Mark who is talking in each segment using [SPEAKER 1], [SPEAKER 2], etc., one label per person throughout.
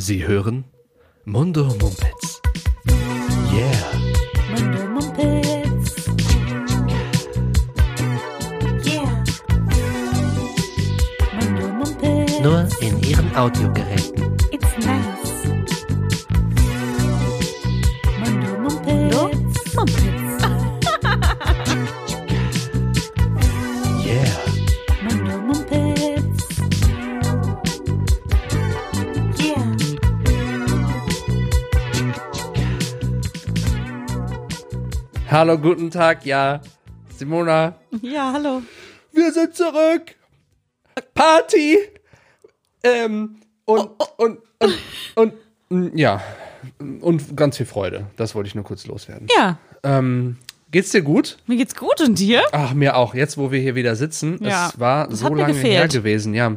[SPEAKER 1] Sie hören Mundo Mumpets. Yeah.
[SPEAKER 2] Mundo Mumpets. Yeah. Mundo Mumpets.
[SPEAKER 1] Nur in Ihren Audiogeräten. Hallo, guten Tag, ja. Simona,
[SPEAKER 2] Ja, hallo.
[SPEAKER 1] wir sind zurück. Party. Ähm, und, und, und, und, und, ja. Und ganz viel Freude. Das wollte ich nur kurz loswerden.
[SPEAKER 3] Ja,
[SPEAKER 1] Ähm, geht's dir gut?
[SPEAKER 3] mir geht's gut und dir?
[SPEAKER 1] Ach, mir auch. Jetzt, wo wir hier wieder sitzen.
[SPEAKER 3] Ja,
[SPEAKER 1] Es war
[SPEAKER 3] das
[SPEAKER 1] so lange her gewesen, ja.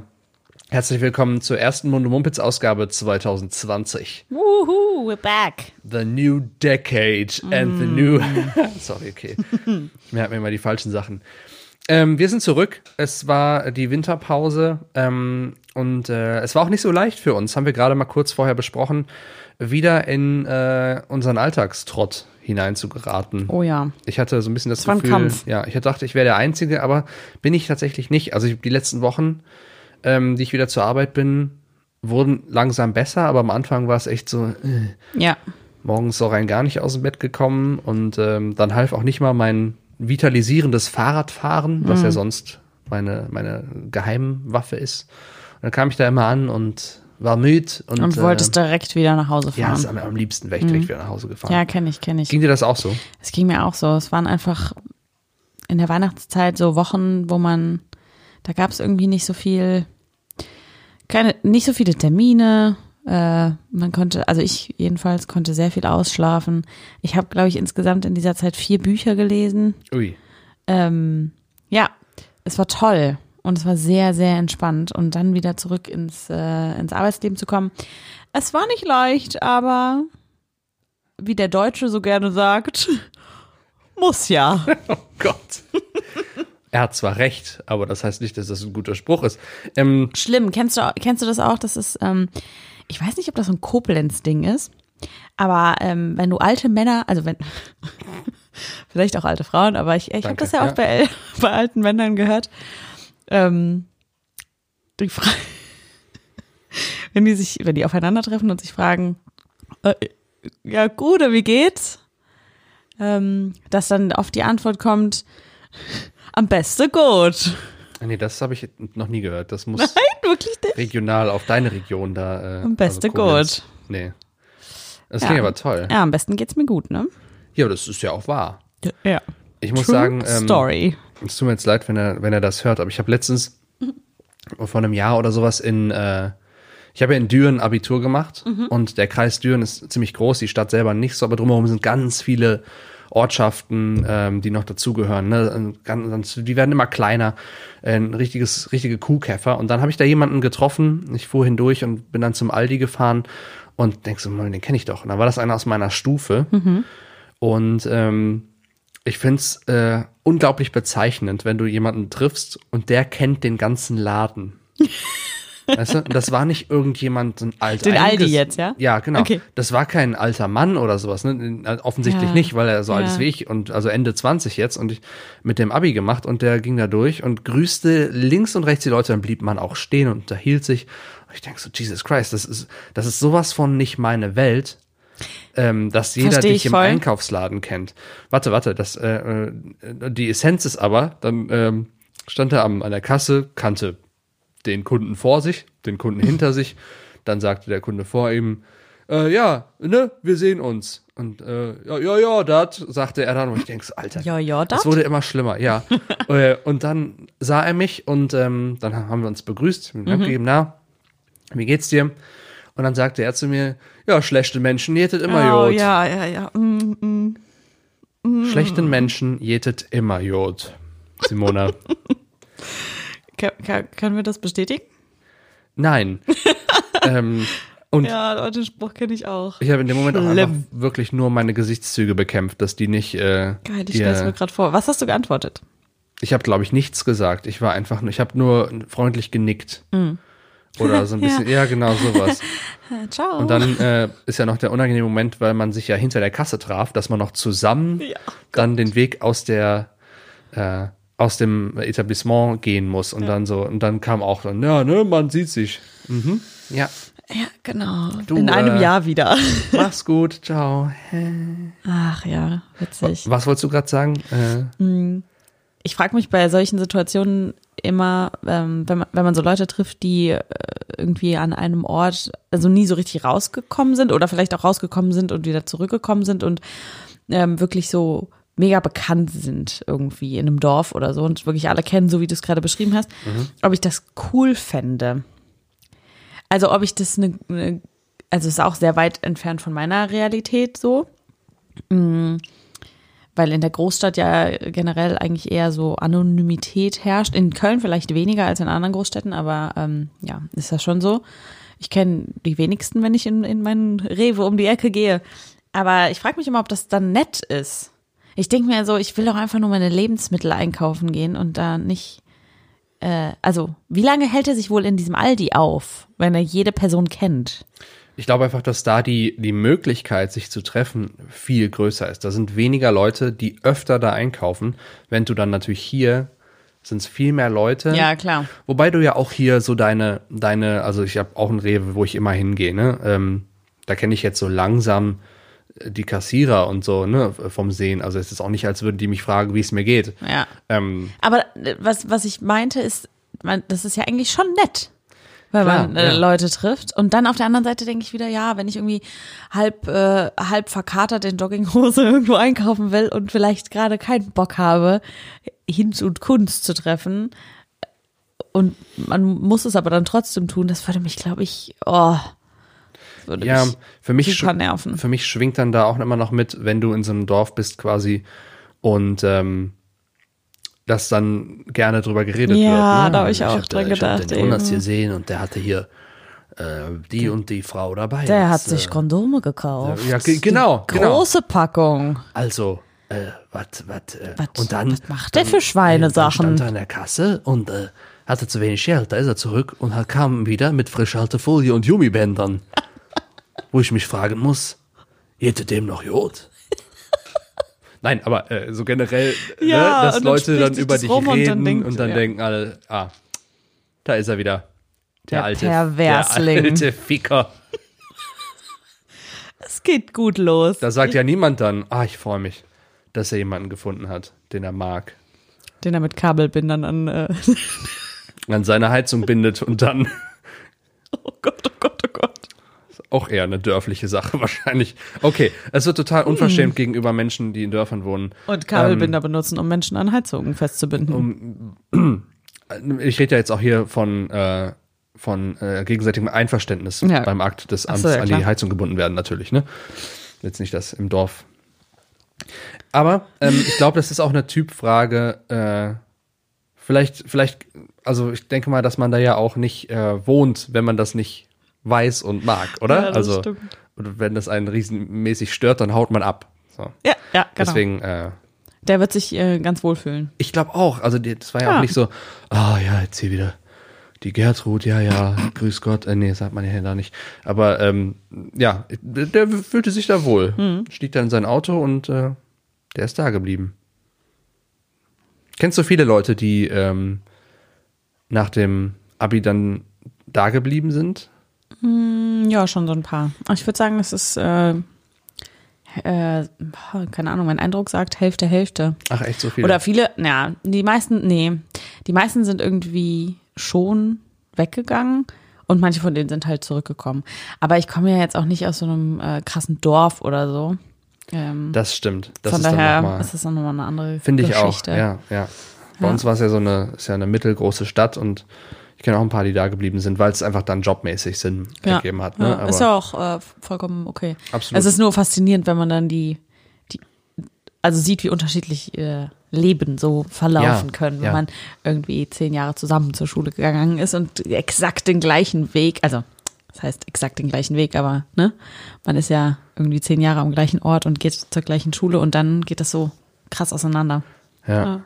[SPEAKER 1] Herzlich willkommen zur ersten Munde Mumpitz Ausgabe 2020.
[SPEAKER 3] Woohoo, we're back.
[SPEAKER 1] The new decade and the new.
[SPEAKER 3] Mm.
[SPEAKER 1] Sorry, okay. Mir hat mir immer die falschen Sachen. Ähm, wir sind zurück. Es war die Winterpause ähm, und äh, es war auch nicht so leicht für uns, haben wir gerade mal kurz vorher besprochen, wieder in äh, unseren Alltagstrott hineinzugeraten.
[SPEAKER 3] Oh ja.
[SPEAKER 1] Ich hatte so ein bisschen das,
[SPEAKER 3] Das
[SPEAKER 1] Gefühl, ja, ich dachte, ich wäre der Einzige, aber bin ich tatsächlich nicht. Also ich, die letzten Wochen, ähm, die ich wieder zur Arbeit bin, wurden langsam besser, aber am Anfang war es echt so, äh,
[SPEAKER 3] Ja.
[SPEAKER 1] morgens so rein gar nicht aus dem Bett gekommen und ähm, dann half auch nicht mal mein vitalisierendes Fahrradfahren, was
[SPEAKER 3] Mhm.
[SPEAKER 1] ja sonst meine, meine Geheimwaffe ist. Und dann kam ich da immer an und war müde und,
[SPEAKER 3] Und wolltest
[SPEAKER 1] äh,
[SPEAKER 3] direkt wieder nach Hause
[SPEAKER 1] ja, ist
[SPEAKER 3] fahren.
[SPEAKER 1] am, am liebsten wäre ich direkt wieder nach Hause gefahren.
[SPEAKER 3] Ja, kenne ich, kenne ich.
[SPEAKER 1] Ging dir das auch so?
[SPEAKER 3] Es ging mir auch so. Es waren einfach in der Weihnachtszeit so Wochen, wo man, da gab es irgendwie nicht so viel, keine, nicht so viele Termine. Äh, man konnte, also ich jedenfalls konnte sehr viel ausschlafen. Ich habe, glaube ich, insgesamt in dieser Zeit vier Bücher gelesen.
[SPEAKER 1] Ui.
[SPEAKER 3] ähm, ja, es war toll und es war sehr, sehr entspannt und dann wieder zurück ins, äh, ins Arbeitsleben zu kommen. Es war nicht leicht, aber wie der Deutsche so gerne sagt, muss ja.
[SPEAKER 1] Oh Gott. Er hat zwar recht, aber das heißt nicht, dass das ein guter Spruch ist. Ähm,
[SPEAKER 3] Schlimm. Kennst du, kennst du das auch? Das ist, ähm, ich weiß nicht, ob das so ein Koblenz-Ding ist, aber ähm, wenn du alte Männer, also wenn, vielleicht auch alte Frauen, aber ich, ich habe das ja auch
[SPEAKER 1] ja.
[SPEAKER 3] bei, bei alten Männern gehört, ähm, die Fra wenn die sich, wenn die aufeinandertreffen und sich fragen, äh, ja gut, wie geht's? Ähm, dass dann oft die Antwort kommt, am besten gut.
[SPEAKER 1] nee, das habe ich noch nie gehört. Das muss
[SPEAKER 3] Nein, wirklich nicht.
[SPEAKER 1] regional auf deine Region da. Äh,
[SPEAKER 3] Am besten
[SPEAKER 1] Koblenz. Nee. Das
[SPEAKER 3] Ja.
[SPEAKER 1] klingt aber toll.
[SPEAKER 3] Ja, am besten geht's mir gut, ne?
[SPEAKER 1] Ja, aber das ist ja auch wahr.
[SPEAKER 3] Ja.
[SPEAKER 1] Ich muss
[SPEAKER 3] True
[SPEAKER 1] sagen, ähm,
[SPEAKER 3] Story.
[SPEAKER 1] es tut mir jetzt leid, wenn er, wenn er das hört, aber ich habe letztens vor einem Jahr oder sowas in, äh, ich habe ja in Düren Abitur gemacht und der Kreis Düren ist ziemlich groß, die Stadt selber nicht so, aber drumherum sind ganz viele Ortschaften, ähm, die noch dazugehören. Ne? Ganz, die werden immer kleiner, ein richtiges, richtige Kuhkäfer. Und dann habe ich da jemanden getroffen, ich fuhr hindurch und bin dann zum Aldi gefahren und denk so, Mann, den kenne ich doch. Und dann war das einer aus meiner Stufe. Und ähm, ich find's äh, unglaublich bezeichnend, wenn du jemanden triffst und der kennt den ganzen Laden. Weißt du, das war nicht irgendjemand, so ein alt
[SPEAKER 3] Den Aldi jetzt, ja?
[SPEAKER 1] Ja, genau.
[SPEAKER 3] Okay.
[SPEAKER 1] Das war kein alter Mann oder sowas, ne? Offensichtlich
[SPEAKER 3] Ja.
[SPEAKER 1] nicht, weil er so alt
[SPEAKER 3] Ja.
[SPEAKER 1] ist wie ich und also Ende 20 jetzt und ich mit dem Abi gemacht und der ging da durch und grüßte links und rechts die Leute, dann blieb man auch stehen und unterhielt sich. Und ich denk so, Jesus Christ, das ist, das ist sowas von nicht meine Welt ähm, dass jeder dich
[SPEAKER 3] ich
[SPEAKER 1] im
[SPEAKER 3] voll.
[SPEAKER 1] Einkaufsladen kennt. Warte, warte, das, äh, äh, die Essenz ist aber, dann ähm, stand er am, an der Kasse, kannte den Kunden vor sich, den Kunden hinter sich, dann sagte der Kunde vor ihm, äh, ja, ne, wir sehen uns. Und äh, ja, ja, ja, dat, sagte er dann und ich denk so, Alter,
[SPEAKER 3] Ja, ja,
[SPEAKER 1] das wurde immer schlimmer, ja. äh, und dann sah er mich und ähm, dann haben wir uns begrüßt,
[SPEAKER 3] Mhm.
[SPEAKER 1] gegeben, na, wie geht's dir? Und dann sagte er zu mir, ja, schlechte Menschen jetet immer
[SPEAKER 3] Oh,
[SPEAKER 1] Jod.
[SPEAKER 3] ja, ja, ja. Mm, mm.
[SPEAKER 1] Schlechten Menschen jetet immer Jod. Simona.
[SPEAKER 3] Können wir das bestätigen?
[SPEAKER 1] Nein. ähm, und
[SPEAKER 3] Ja, den Spruch kenne ich auch.
[SPEAKER 1] ich habe in dem Moment auch einfach wirklich nur meine Gesichtszüge bekämpft, dass die nicht. Äh,
[SPEAKER 3] Geil, ich stelle es mir gerade vor. Was hast du geantwortet?
[SPEAKER 1] ich habe, glaube ich, nichts gesagt. Ich war einfach, nur- ich habe nur freundlich genickt. Oder so ein bisschen, ja, genau sowas.
[SPEAKER 3] Ciao.
[SPEAKER 1] Und dann äh, ist ja noch der unangenehme Moment, weil man sich ja hinter der Kasse traf, dass man noch zusammen
[SPEAKER 3] Ja, oh
[SPEAKER 1] dann den Weg aus der äh, aus dem Etablissement gehen muss. Und dann so und dann kam auch dann ja ne man sieht sich. Mhm. ja.
[SPEAKER 3] Ja, genau.
[SPEAKER 1] Du,
[SPEAKER 3] In einem
[SPEAKER 1] äh,
[SPEAKER 3] Jahr wieder.
[SPEAKER 1] mach's gut. Ciao.
[SPEAKER 3] Ach ja, witzig.
[SPEAKER 1] was wolltest du gerade sagen? Äh,
[SPEAKER 3] Ich frage mich bei solchen Situationen immer, ähm, wenn, man, wenn man so Leute trifft, die äh, irgendwie an einem Ort, also nie so richtig rausgekommen sind oder vielleicht auch rausgekommen sind und wieder zurückgekommen sind und ähm, wirklich so mega bekannt sind irgendwie in einem Dorf oder so und wirklich alle kennen, so wie du es gerade beschrieben hast, ob ich das cool fände. Also ob ich das eine, eine also es ist auch sehr weit entfernt von meiner Realität so. Mm, Weil in der Großstadt ja generell eigentlich eher so Anonymität herrscht. In Köln vielleicht weniger als in anderen Großstädten, aber ähm, ja, ist das schon so. Ich kenne die wenigsten, wenn ich in, in meinen Rewe um die Ecke gehe. Aber ich frage mich immer, ob das dann nett ist. Ich denke mir so, ich will doch einfach nur meine Lebensmittel einkaufen gehen und da nicht. Äh, also, wie lange hält er sich wohl in diesem Aldi auf, wenn er jede Person kennt?
[SPEAKER 1] Ich glaube einfach, dass da die, die Möglichkeit, sich zu treffen, viel größer ist. Da sind weniger Leute, die öfter da einkaufen. Wenn du dann natürlich hier sind es viel mehr Leute.
[SPEAKER 3] Ja, klar.
[SPEAKER 1] Wobei du ja auch hier so deine, deine, also ich habe auch ein Rewe, wo ich immer hingehe, ne? Ähm, da kenne ich jetzt so langsam die Kassierer und so, ne, vom Sehen. Also es ist auch nicht, als würden die mich fragen, wie es mir geht.
[SPEAKER 3] Ja.
[SPEAKER 1] Ähm,
[SPEAKER 3] Aber äh, was, was ich meinte, ist, man, das ist ja eigentlich schon nett, wenn
[SPEAKER 1] Klar,
[SPEAKER 3] man äh,
[SPEAKER 1] ja.
[SPEAKER 3] Leute trifft. Und dann auf der anderen Seite denke ich wieder, ja, wenn ich irgendwie halb, äh, halb verkatert in Jogginghose irgendwo einkaufen will und vielleicht gerade keinen Bock habe, Hinz und Kunst zu treffen. Und man muss es aber dann trotzdem tun, das würde mich, glaube ich, oh, würde
[SPEAKER 1] ja,
[SPEAKER 3] mich
[SPEAKER 1] für mich,
[SPEAKER 3] super nerven.
[SPEAKER 1] für mich schwingt dann da auch immer noch mit, wenn du in so einem Dorf bist quasi und ähm, dass dann gerne drüber geredet
[SPEAKER 3] Ja,
[SPEAKER 1] wird. Ne?
[SPEAKER 3] da habe ich auch
[SPEAKER 1] hab,
[SPEAKER 3] dran
[SPEAKER 1] äh, ich
[SPEAKER 3] gedacht,
[SPEAKER 1] Den Jonas gesehen und der hatte hier äh, die und die Frau dabei.
[SPEAKER 3] Der hat sich
[SPEAKER 1] äh,
[SPEAKER 3] Kondome gekauft.
[SPEAKER 1] ja, ge- genau, genau.
[SPEAKER 3] Große Packung.
[SPEAKER 1] Also, äh, was, was, äh,
[SPEAKER 3] Was-
[SPEAKER 1] und dann.
[SPEAKER 3] was macht der für Schweinesachen?
[SPEAKER 1] Dann stand er an der Kasse und äh, hatte zu wenig Geld. Da ist er zurück und kam wieder mit frisch Haltefolie und Gummibändern. wo ich mich fragen muss, hätte dem noch Jod? Nein, aber äh, so generell,
[SPEAKER 3] Ja,
[SPEAKER 1] ne, dass
[SPEAKER 3] und dann
[SPEAKER 1] Leute dann über dich
[SPEAKER 3] rum und
[SPEAKER 1] reden
[SPEAKER 3] dann
[SPEAKER 1] und
[SPEAKER 3] denkt-
[SPEAKER 1] dann
[SPEAKER 3] ja.
[SPEAKER 1] denken alle, ah, da ist er wieder. Der,
[SPEAKER 3] Der
[SPEAKER 1] alte,
[SPEAKER 3] Perversling.
[SPEAKER 1] der alte Ficker.
[SPEAKER 3] Es geht gut los.
[SPEAKER 1] Da sagt ja niemand dann, ah, ich freue mich, dass er jemanden gefunden hat, den er mag.
[SPEAKER 3] Den er mit Kabelbindern an. Äh,
[SPEAKER 1] an seine Heizung bindet und dann
[SPEAKER 3] oh Gott, oh Gott.
[SPEAKER 1] Auch eher eine dörfliche Sache wahrscheinlich. Okay, es wird total unverschämt gegenüber Menschen, die in Dörfern wohnen.
[SPEAKER 3] Und Kabelbinder benutzen, um Menschen an Heizungen festzubinden.
[SPEAKER 1] Ich rede ja jetzt auch hier von, äh, von äh, gegenseitigem Einverständnis
[SPEAKER 3] Ja.
[SPEAKER 1] beim Akt des Amts
[SPEAKER 3] so, ja,
[SPEAKER 1] an die. Heizung gebunden werden natürlich, ne? Jetzt nicht das im Dorf. Aber ähm, ich glaube, das ist auch eine Typfrage. Äh, vielleicht, vielleicht, also ich denke mal, dass man da ja auch nicht äh, wohnt, wenn man das nicht weiß und mag, oder?
[SPEAKER 3] Ja, das
[SPEAKER 1] also
[SPEAKER 3] stimmt.
[SPEAKER 1] und wenn das einen riesenmäßig stört, dann haut man ab. So.
[SPEAKER 3] ja, ja, genau.
[SPEAKER 1] Deswegen, äh,
[SPEAKER 3] Der wird sich äh, ganz wohl fühlen.
[SPEAKER 1] ich glaube auch. Also das war ja,
[SPEAKER 3] Ja.
[SPEAKER 1] auch nicht so, ah ja, jetzt hier wieder die Gertrud, ja, ja, grüß Gott. Äh, nee, sagt man ja da nicht. Aber ähm, ja, der, fühlte sich da wohl.
[SPEAKER 3] Hm.
[SPEAKER 1] Stieg dann in sein Auto und äh, der ist da geblieben. Kennst du viele Leute, die ähm, nach dem Abi dann da geblieben sind?
[SPEAKER 3] Hm, Ja, schon so ein paar. Aber ich würde sagen, es ist, äh, äh, keine Ahnung, mein Eindruck sagt Hälfte, Hälfte.
[SPEAKER 1] Ach, echt so viele?
[SPEAKER 3] Oder viele, ja, die meisten, nee, die meisten sind irgendwie schon weggegangen und manche von denen sind halt zurückgekommen. Aber ich komme ja jetzt auch nicht aus so einem äh, krassen Dorf oder so. Ähm,
[SPEAKER 1] das stimmt. Das
[SPEAKER 3] von
[SPEAKER 1] ist dann
[SPEAKER 3] daher
[SPEAKER 1] mal,
[SPEAKER 3] ist das dann nochmal eine andere
[SPEAKER 1] Finde ich auch,
[SPEAKER 3] Geschichte.
[SPEAKER 1] ja, ja. Bei
[SPEAKER 3] Ja.
[SPEAKER 1] uns war es ja so eine, ist ja eine mittelgroße Stadt und ich kenne auch ein paar, die da geblieben sind, weil es einfach dann jobmäßig Sinn
[SPEAKER 3] Ja,
[SPEAKER 1] ergeben hat. Ne?
[SPEAKER 3] ja, ist ja auch äh, vollkommen okay.
[SPEAKER 1] Absolut.
[SPEAKER 3] Es ist nur faszinierend, wenn man dann die, die also sieht, wie unterschiedlich äh, Leben so verlaufen
[SPEAKER 1] Ja,
[SPEAKER 3] können, wenn
[SPEAKER 1] ja.
[SPEAKER 3] man irgendwie zehn Jahre zusammen zur Schule gegangen ist und exakt den gleichen Weg, also das heißt exakt den gleichen Weg, aber ne, man ist ja irgendwie zehn Jahre am gleichen Ort und geht zur gleichen Schule und dann geht das so krass auseinander.
[SPEAKER 1] ja.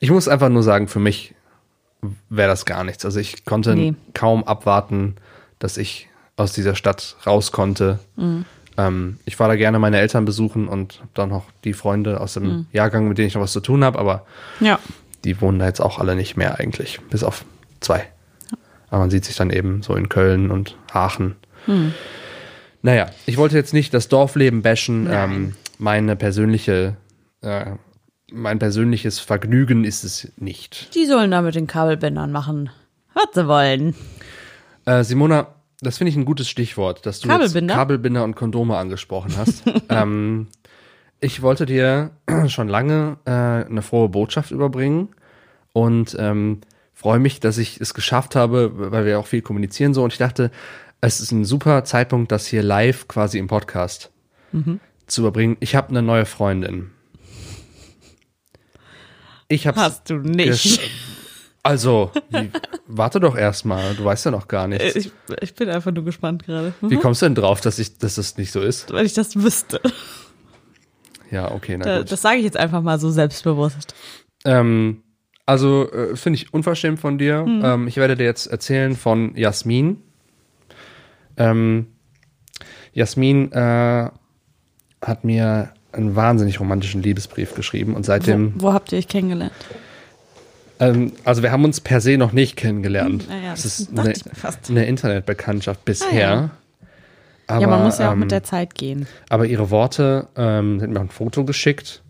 [SPEAKER 1] Ich muss einfach nur sagen, für mich wäre das gar nichts. Also ich konnte
[SPEAKER 3] Nee.
[SPEAKER 1] kaum abwarten, dass ich aus dieser Stadt raus konnte. Ähm, ich war da gerne meine Eltern besuchen und dann noch die Freunde aus dem Jahrgang, mit denen ich noch was zu tun habe, aber
[SPEAKER 3] Ja.
[SPEAKER 1] die wohnen da jetzt auch alle nicht mehr eigentlich, bis auf zwei. Aber man sieht sich dann eben so in Köln und Aachen. Naja, ich wollte jetzt nicht das Dorfleben bashen. Ähm, meine persönliche, äh, mein persönliches Vergnügen ist es nicht.
[SPEAKER 3] Die sollen da mit den Kabelbändern machen, was sie wollen.
[SPEAKER 1] Äh, Simona, das finde ich ein gutes Stichwort, dass du
[SPEAKER 3] Kabelbinder?
[SPEAKER 1] Kabelbinder und Kondome angesprochen hast. ähm, ich wollte dir schon lange äh, eine frohe Botschaft überbringen und ähm, freue mich, dass ich es geschafft habe, weil wir auch viel kommunizieren so. Und ich dachte, es ist ein super Zeitpunkt, das hier live quasi im Podcast zu überbringen. Ich habe eine neue Freundin. Ich habe
[SPEAKER 3] Hast du nicht.
[SPEAKER 1] Also, warte doch erstmal, du weißt ja noch gar nichts.
[SPEAKER 3] Ich, ich bin einfach nur gespannt gerade.
[SPEAKER 1] Wie kommst du denn drauf, dass ich, dass das nicht so ist?
[SPEAKER 3] Weil ich das wüsste.
[SPEAKER 1] Ja, okay, na
[SPEAKER 3] Da-
[SPEAKER 1] gut.
[SPEAKER 3] Das sage ich jetzt einfach mal so selbstbewusst.
[SPEAKER 1] Ähm, also äh, finde ich unverschämt von dir.
[SPEAKER 3] Hm.
[SPEAKER 1] Ähm, ich werde dir jetzt erzählen von Jasmin. Ähm, Jasmin äh, hat mir einen wahnsinnig romantischen Liebesbrief geschrieben und seitdem,
[SPEAKER 3] Wo, wo habt ihr euch kennengelernt?
[SPEAKER 1] ähm, also wir haben uns per se noch nicht kennengelernt.
[SPEAKER 3] Hm, naja,
[SPEAKER 1] es
[SPEAKER 3] das
[SPEAKER 1] ist eine, eine Internetbekanntschaft bisher.
[SPEAKER 3] Ah, ja.
[SPEAKER 1] Aber,
[SPEAKER 3] ja, man muss ja auch
[SPEAKER 1] ähm,
[SPEAKER 3] mit der Zeit gehen.
[SPEAKER 1] Aber ihre Worte, ähm, sie hat mir auch ein Foto geschickt.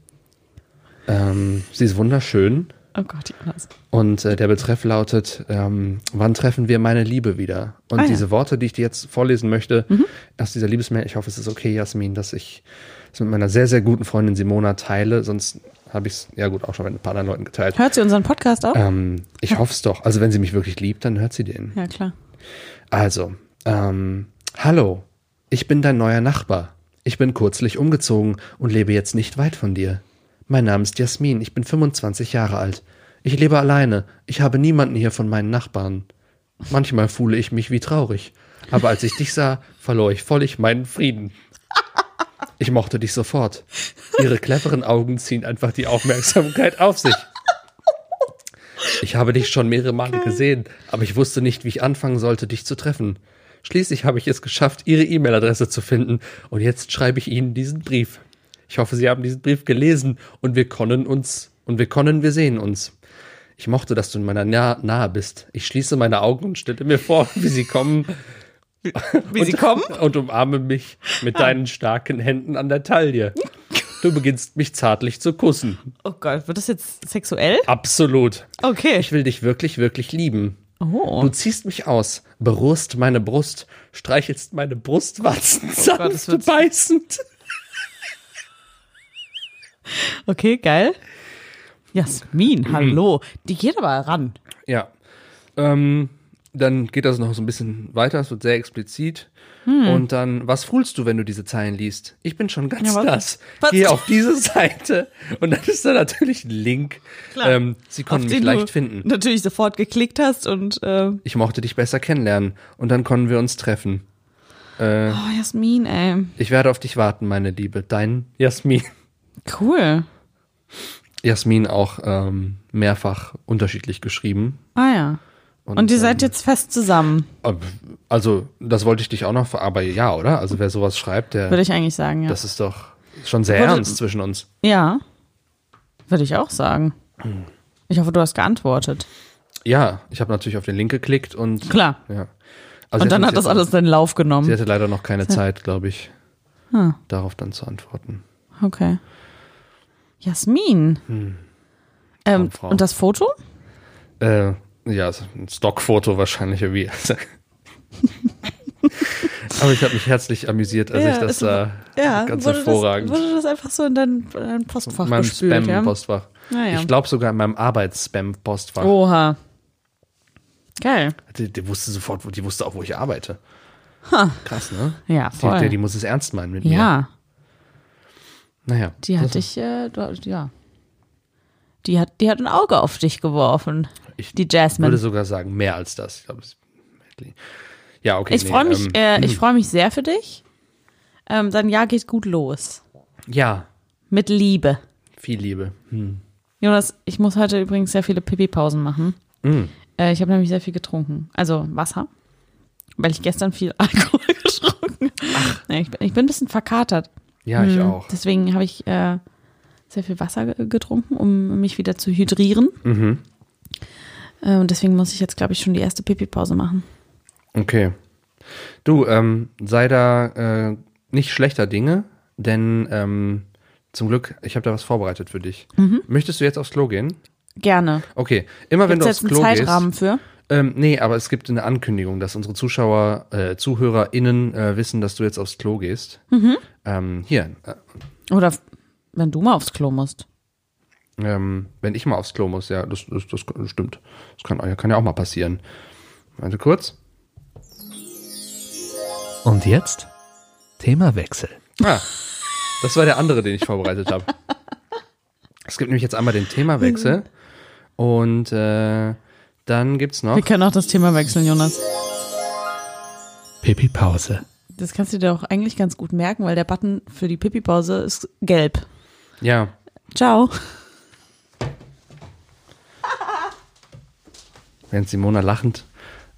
[SPEAKER 1] Ähm, sie ist wunderschön.
[SPEAKER 3] Oh Gott, Jonas.
[SPEAKER 1] Und äh, der Betreff lautet, ähm, wann treffen wir meine Liebe wieder? Und
[SPEAKER 3] Ah, ja. Mhm.
[SPEAKER 1] diese Worte, die ich dir jetzt vorlesen möchte, aus dieser Liebesmail, ich hoffe, es ist okay, Jasmin, dass ich es mit meiner sehr, sehr guten Freundin Simona teile, sonst habe ich es, ja gut, auch schon mit ein paar anderen Leuten geteilt.
[SPEAKER 3] Hört sie unseren Podcast auch?
[SPEAKER 1] Ähm, ich hoffe es doch. Also wenn sie mich wirklich liebt, dann hört sie den.
[SPEAKER 3] Ja, klar.
[SPEAKER 1] Also, ähm, hallo, ich bin dein neuer Nachbar. Ich bin kürzlich umgezogen und lebe jetzt nicht weit von dir. Mein Name ist Jasmin, ich bin 25 Jahre alt. Ich lebe alleine, ich habe niemanden hier von meinen Nachbarn. Manchmal fühle ich mich wie traurig, aber als ich dich sah, verlor ich völlig meinen Frieden. Ich mochte dich sofort. Ihre cleveren Augen ziehen einfach die Aufmerksamkeit auf sich. Ich habe dich schon mehrere Male gesehen, aber ich wusste nicht, wie ich anfangen sollte, dich zu treffen. Schließlich habe ich es geschafft, Ihre E-Mail-Adresse zu finden und jetzt schreibe ich Ihnen diesen Brief. Ich hoffe, Sie haben diesen Brief gelesen und wir können uns und wir können, wir sehen uns. Ich mochte, dass du in meiner Nah nahe bist. Ich schließe meine Augen und stelle mir vor, wie sie kommen
[SPEAKER 3] Wie sie kommen?
[SPEAKER 1] und umarme mich mit deinen starken Händen an der Taille. Du beginnst mich zärtlich zu kussen.
[SPEAKER 3] Oh Gott, wird das jetzt sexuell?
[SPEAKER 1] Absolut.
[SPEAKER 3] Okay.
[SPEAKER 1] Ich will dich wirklich, wirklich lieben.
[SPEAKER 3] oh.
[SPEAKER 1] Du ziehst mich aus, berührst meine Brust, streichelst meine Brustwarzen
[SPEAKER 3] Gott, das
[SPEAKER 1] sanft beißend.
[SPEAKER 3] Okay, geil. Jasmin, hallo. Die geht aber ran.
[SPEAKER 1] Ja. Ähm, dann geht das noch so ein bisschen weiter, es wird sehr explizit. Und dann, was fühlst du, wenn du diese Zeilen liest? Ich bin schon ganz
[SPEAKER 3] Hm. Ja,
[SPEAKER 1] nass. Gehe auf diese Seite und dann ist da natürlich ein Link.
[SPEAKER 3] Klar.
[SPEAKER 1] Ähm, sie
[SPEAKER 3] Auf
[SPEAKER 1] konnten mich
[SPEAKER 3] den
[SPEAKER 1] leicht
[SPEAKER 3] du
[SPEAKER 1] finden.
[SPEAKER 3] natürlich sofort geklickt hast und äh,
[SPEAKER 1] Ich mochte dich besser kennenlernen und dann konnten wir uns treffen. Äh,
[SPEAKER 3] oh, Jasmin, ey.
[SPEAKER 1] ich werde auf dich warten, meine Liebe. Dein Jasmin.
[SPEAKER 3] Cool.
[SPEAKER 1] Jasmin auch ähm, mehrfach unterschiedlich geschrieben.
[SPEAKER 3] Ah ja. Und, ihr
[SPEAKER 1] ähm,
[SPEAKER 3] seid jetzt fest zusammen,
[SPEAKER 1] Also, das wollte ich dich auch noch, aber ja, oder? Also, wer sowas schreibt, der,
[SPEAKER 3] würde ich eigentlich sagen, ja.
[SPEAKER 1] das ist doch schon sehr
[SPEAKER 3] Wurde-
[SPEAKER 1] ernst zwischen uns.
[SPEAKER 3] ja. Würde ich auch sagen. Ich hoffe, du hast geantwortet.
[SPEAKER 1] Ja, ich habe natürlich auf den Link geklickt und
[SPEAKER 3] Klar.
[SPEAKER 1] ja. Also
[SPEAKER 3] Und
[SPEAKER 1] sie
[SPEAKER 3] dann hat das alles seinen Lauf
[SPEAKER 1] Sie
[SPEAKER 3] genommen.
[SPEAKER 1] hatte leider noch keine Zeit, glaube ich,
[SPEAKER 3] Ah,
[SPEAKER 1] darauf dann zu antworten.
[SPEAKER 3] okay. Jasmin. Ähm,
[SPEAKER 1] Traumfrau.
[SPEAKER 3] und das Foto?
[SPEAKER 1] Äh, ja, ein Stockfoto wahrscheinlich irgendwie. aber ich habe mich herzlich amüsiert, als
[SPEAKER 3] Ja,
[SPEAKER 1] ich das sah.
[SPEAKER 3] Ja,
[SPEAKER 1] ganz
[SPEAKER 3] wurde
[SPEAKER 1] hervorragend.
[SPEAKER 3] Das, wurde das einfach so in dein, in dein Postfach
[SPEAKER 1] in meinem
[SPEAKER 3] gespült, ja?
[SPEAKER 1] Spam-Postfach.
[SPEAKER 3] Naja.
[SPEAKER 1] Ich glaube sogar in meinem Arbeits-Spam-Postfach.
[SPEAKER 3] Oha. Geil.
[SPEAKER 1] Die, die wusste sofort, die wusste auch, wo ich arbeite. Krass, ne?
[SPEAKER 3] Ja,
[SPEAKER 1] Die,
[SPEAKER 3] voll.
[SPEAKER 1] die, die muss es ernst meinen mit mir.
[SPEAKER 3] ja,
[SPEAKER 1] Naja.
[SPEAKER 3] die hat dich, äh, du, ja. Die hat, die hat ein Auge auf dich geworfen.
[SPEAKER 1] Ich
[SPEAKER 3] die Jasmine.
[SPEAKER 1] würde sogar sagen, mehr als das. Ich glaube, es ja, okay.
[SPEAKER 3] Ich
[SPEAKER 1] nee,
[SPEAKER 3] freue mich,
[SPEAKER 1] ähm,
[SPEAKER 3] äh, ich freue mich sehr für dich. Ähm, dein Jahr geht gut los.
[SPEAKER 1] ja,
[SPEAKER 3] Mit Liebe.
[SPEAKER 1] viel Liebe. Hm.
[SPEAKER 3] Jonas, ich muss heute übrigens sehr viele Pipi-Pausen machen.
[SPEAKER 1] Mm.
[SPEAKER 3] Äh, ich habe nämlich sehr viel getrunken. Also Wasser. weil ich gestern viel Alkohol getrunken habe. Ich, bin, ich bin ein bisschen verkatert.
[SPEAKER 1] Ja, ich
[SPEAKER 3] Hm,
[SPEAKER 1] auch.
[SPEAKER 3] Deswegen habe ich äh, sehr viel Wasser ge- getrunken, um mich wieder zu hydrieren.
[SPEAKER 1] Mhm.
[SPEAKER 3] Äh, und deswegen muss ich jetzt, glaube ich, schon die erste Pipi-Pause machen.
[SPEAKER 1] Okay. Du, ähm, sei da äh, nicht schlechter Dinge, denn ähm, zum Glück, ich habe da was vorbereitet für dich.
[SPEAKER 3] Mhm.
[SPEAKER 1] Möchtest du jetzt aufs Klo gehen?
[SPEAKER 3] Gerne.
[SPEAKER 1] Okay, immer wenn
[SPEAKER 3] Gibt
[SPEAKER 1] du aufs Klo
[SPEAKER 3] Zeitrahmen
[SPEAKER 1] gehst.
[SPEAKER 3] für?
[SPEAKER 1] Ähm, nee, aber es gibt eine Ankündigung, dass unsere Zuschauer, äh, ZuhörerInnen äh, wissen, dass du jetzt aufs Klo gehst.
[SPEAKER 3] Mhm.
[SPEAKER 1] Ähm, hier, äh,
[SPEAKER 3] Oder wenn du mal aufs Klo musst.
[SPEAKER 1] ähm, wenn ich mal aufs Klo muss, ja, das, das, das stimmt. Das kann, kann ja auch mal passieren. Warte kurz.
[SPEAKER 4] Und jetzt Themawechsel.
[SPEAKER 1] Ah, das war der andere, den ich vorbereitet habe. Es gibt nämlich jetzt einmal den Themawechsel und äh, dann gibt's noch.
[SPEAKER 3] Wir können auch das Thema wechseln, Jonas.
[SPEAKER 4] Pipi Pause.
[SPEAKER 3] Das kannst du dir auch eigentlich ganz gut merken, weil der Button für die Pipi-Pause ist gelb.
[SPEAKER 1] Ja,
[SPEAKER 3] Ciao.
[SPEAKER 1] während Simona lachend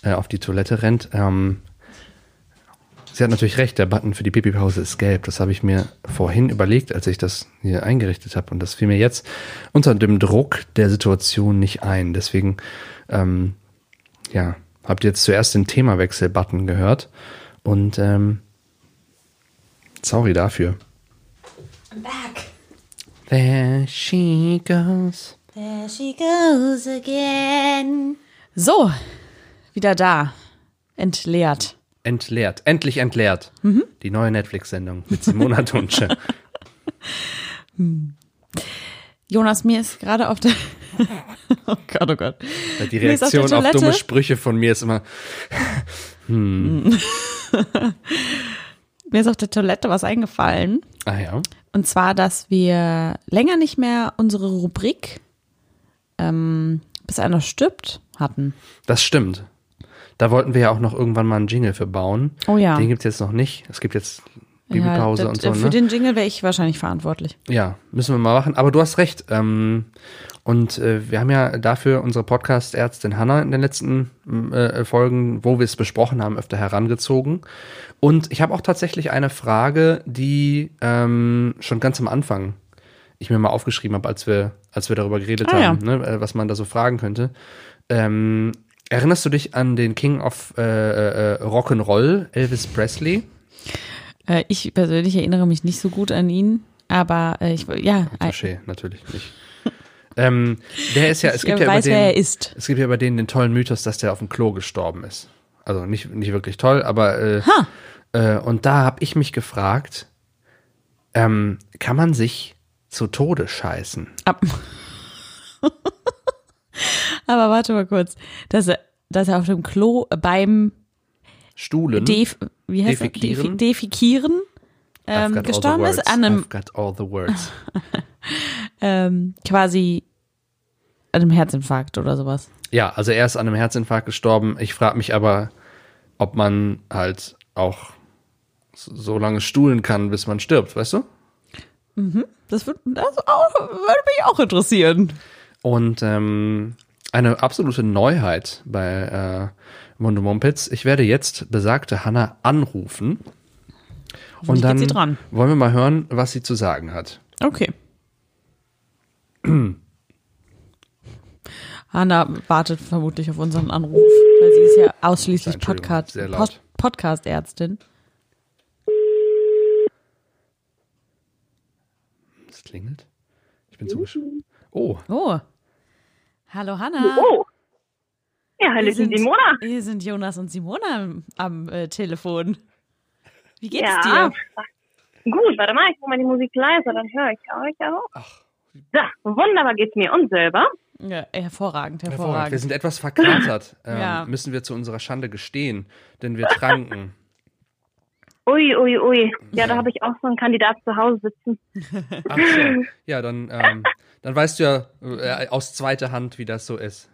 [SPEAKER 1] äh, auf die Toilette rennt. Ähm, sie hat natürlich recht, der Button für die Pipi-Pause ist gelb. Das habe ich mir vorhin überlegt, als ich das hier eingerichtet habe. Und das fiel mir jetzt unter dem Druck der Situation nicht ein. Deswegen, ähm, ja, habt ihr jetzt zuerst den Themawechsel-Button gehört. Und ähm, sorry dafür.
[SPEAKER 2] I'm back.
[SPEAKER 1] There she goes.
[SPEAKER 2] There she goes again.
[SPEAKER 3] So, wieder da. Entleert.
[SPEAKER 1] Entleert. Endlich entleert. Die neue Netflix-Sendung mit Simona Tunsche.
[SPEAKER 3] Jonas, mir ist gerade auf der. oh Gott, oh Gott.
[SPEAKER 1] Die
[SPEAKER 3] Mir ist auf der
[SPEAKER 1] Reaktion auf,
[SPEAKER 3] Toilette-
[SPEAKER 1] dumme Sprüche von mir ist immer,
[SPEAKER 3] Mir ist auf der Toilette was eingefallen.
[SPEAKER 1] ah ja,
[SPEAKER 3] Und zwar, dass wir länger nicht mehr unsere Rubrik ähm, bis einer stirbt hatten.
[SPEAKER 1] das stimmt. Da wollten wir ja auch noch irgendwann mal einen Jingle für bauen.
[SPEAKER 3] Oh ja.
[SPEAKER 1] Den gibt's jetzt noch nicht. Es gibt jetzt Babypause
[SPEAKER 3] Ja,
[SPEAKER 1] und so,
[SPEAKER 3] Für
[SPEAKER 1] ne?
[SPEAKER 3] den Jingle wäre ich wahrscheinlich verantwortlich.
[SPEAKER 1] Ja, müssen wir mal machen. Aber du hast recht. Ähm, und äh, wir haben ja dafür unsere Podcast-Ärztin Hanna in den letzten äh, Folgen, wo wir es besprochen haben, öfter herangezogen. Und ich habe auch tatsächlich eine Frage, die ähm, schon ganz am Anfang ich mir mal aufgeschrieben habe, als wir, als wir darüber geredet
[SPEAKER 3] Ah,
[SPEAKER 1] haben, ne, äh, was man da so fragen könnte. Ähm, erinnerst du dich an den King of äh, äh, Rock'n'Roll, Elvis Presley?
[SPEAKER 3] Äh, ich persönlich erinnere mich nicht so gut an ihn, aber äh, ich ja, äh,
[SPEAKER 1] Touché, natürlich nicht. ähm, der ist ja, es
[SPEAKER 3] ich
[SPEAKER 1] gibt
[SPEAKER 3] äh,
[SPEAKER 1] ja
[SPEAKER 3] weiß,
[SPEAKER 1] über
[SPEAKER 3] wer er
[SPEAKER 1] den,
[SPEAKER 3] ist.
[SPEAKER 1] es gibt ja über den den tollen Mythos, dass der auf dem Klo gestorben ist. Also nicht, nicht wirklich toll, aber äh, äh, und da habe ich mich gefragt, ähm, kann man sich zu Tode scheißen?
[SPEAKER 3] Ab. aber warte mal kurz, dass er, dass er auf dem Klo beim
[SPEAKER 1] Stuhlen?
[SPEAKER 3] Def, wie heißt das?
[SPEAKER 1] Defikieren?
[SPEAKER 3] Defi Defikieren ähm, gestorben ist, an einem
[SPEAKER 1] I've got all the words.
[SPEAKER 3] ähm, quasi an einem Herzinfarkt oder sowas.
[SPEAKER 1] Ja, also er ist an einem Herzinfarkt gestorben. Ich frage mich aber, ob man halt auch so lange stuhlen kann, bis man stirbt, weißt du?
[SPEAKER 3] Das, wird, das auch, würde mich auch interessieren.
[SPEAKER 1] Und ähm, eine absolute Neuheit bei äh, Mundo Mumpitz. Ich werde jetzt besagte Hanna anrufen. Und dann
[SPEAKER 3] sie dran.
[SPEAKER 1] wollen wir mal hören, was sie zu sagen hat.
[SPEAKER 3] Okay. Hanna wartet vermutlich auf unseren Anruf, weil sie ist ja ausschließlich Podcast. Post, Podcast-Ärztin.
[SPEAKER 1] Es klingelt. Ich bin zugeschaltet. Oh,
[SPEAKER 3] Oh. Hallo Hanna.
[SPEAKER 5] Oh. Ja,
[SPEAKER 3] Hier
[SPEAKER 5] Hallöchen
[SPEAKER 3] sind,
[SPEAKER 5] Simona.
[SPEAKER 3] hier sind Jonas und Simona am, am äh, Telefon. Wie geht's
[SPEAKER 5] Ja.
[SPEAKER 3] dir?
[SPEAKER 5] Gut, warte mal, ich mache mal die Musik leiser, dann höre ich euch auch.
[SPEAKER 1] Ach.
[SPEAKER 5] So, wunderbar geht's mir und selber.
[SPEAKER 3] Ja, hervorragend,
[SPEAKER 1] hervorragend. Wir
[SPEAKER 3] hervorragend.
[SPEAKER 1] sind etwas verkatert, ähm,
[SPEAKER 3] Ja.
[SPEAKER 1] müssen wir zu unserer Schande gestehen, denn wir tranken.
[SPEAKER 5] Ui, ui, ui. Ja, da habe ich auch so einen Kandidat zu Hause sitzen.
[SPEAKER 1] Ach so. Ja, dann, ähm, dann weißt du ja äh, aus zweiter Hand, wie das so ist.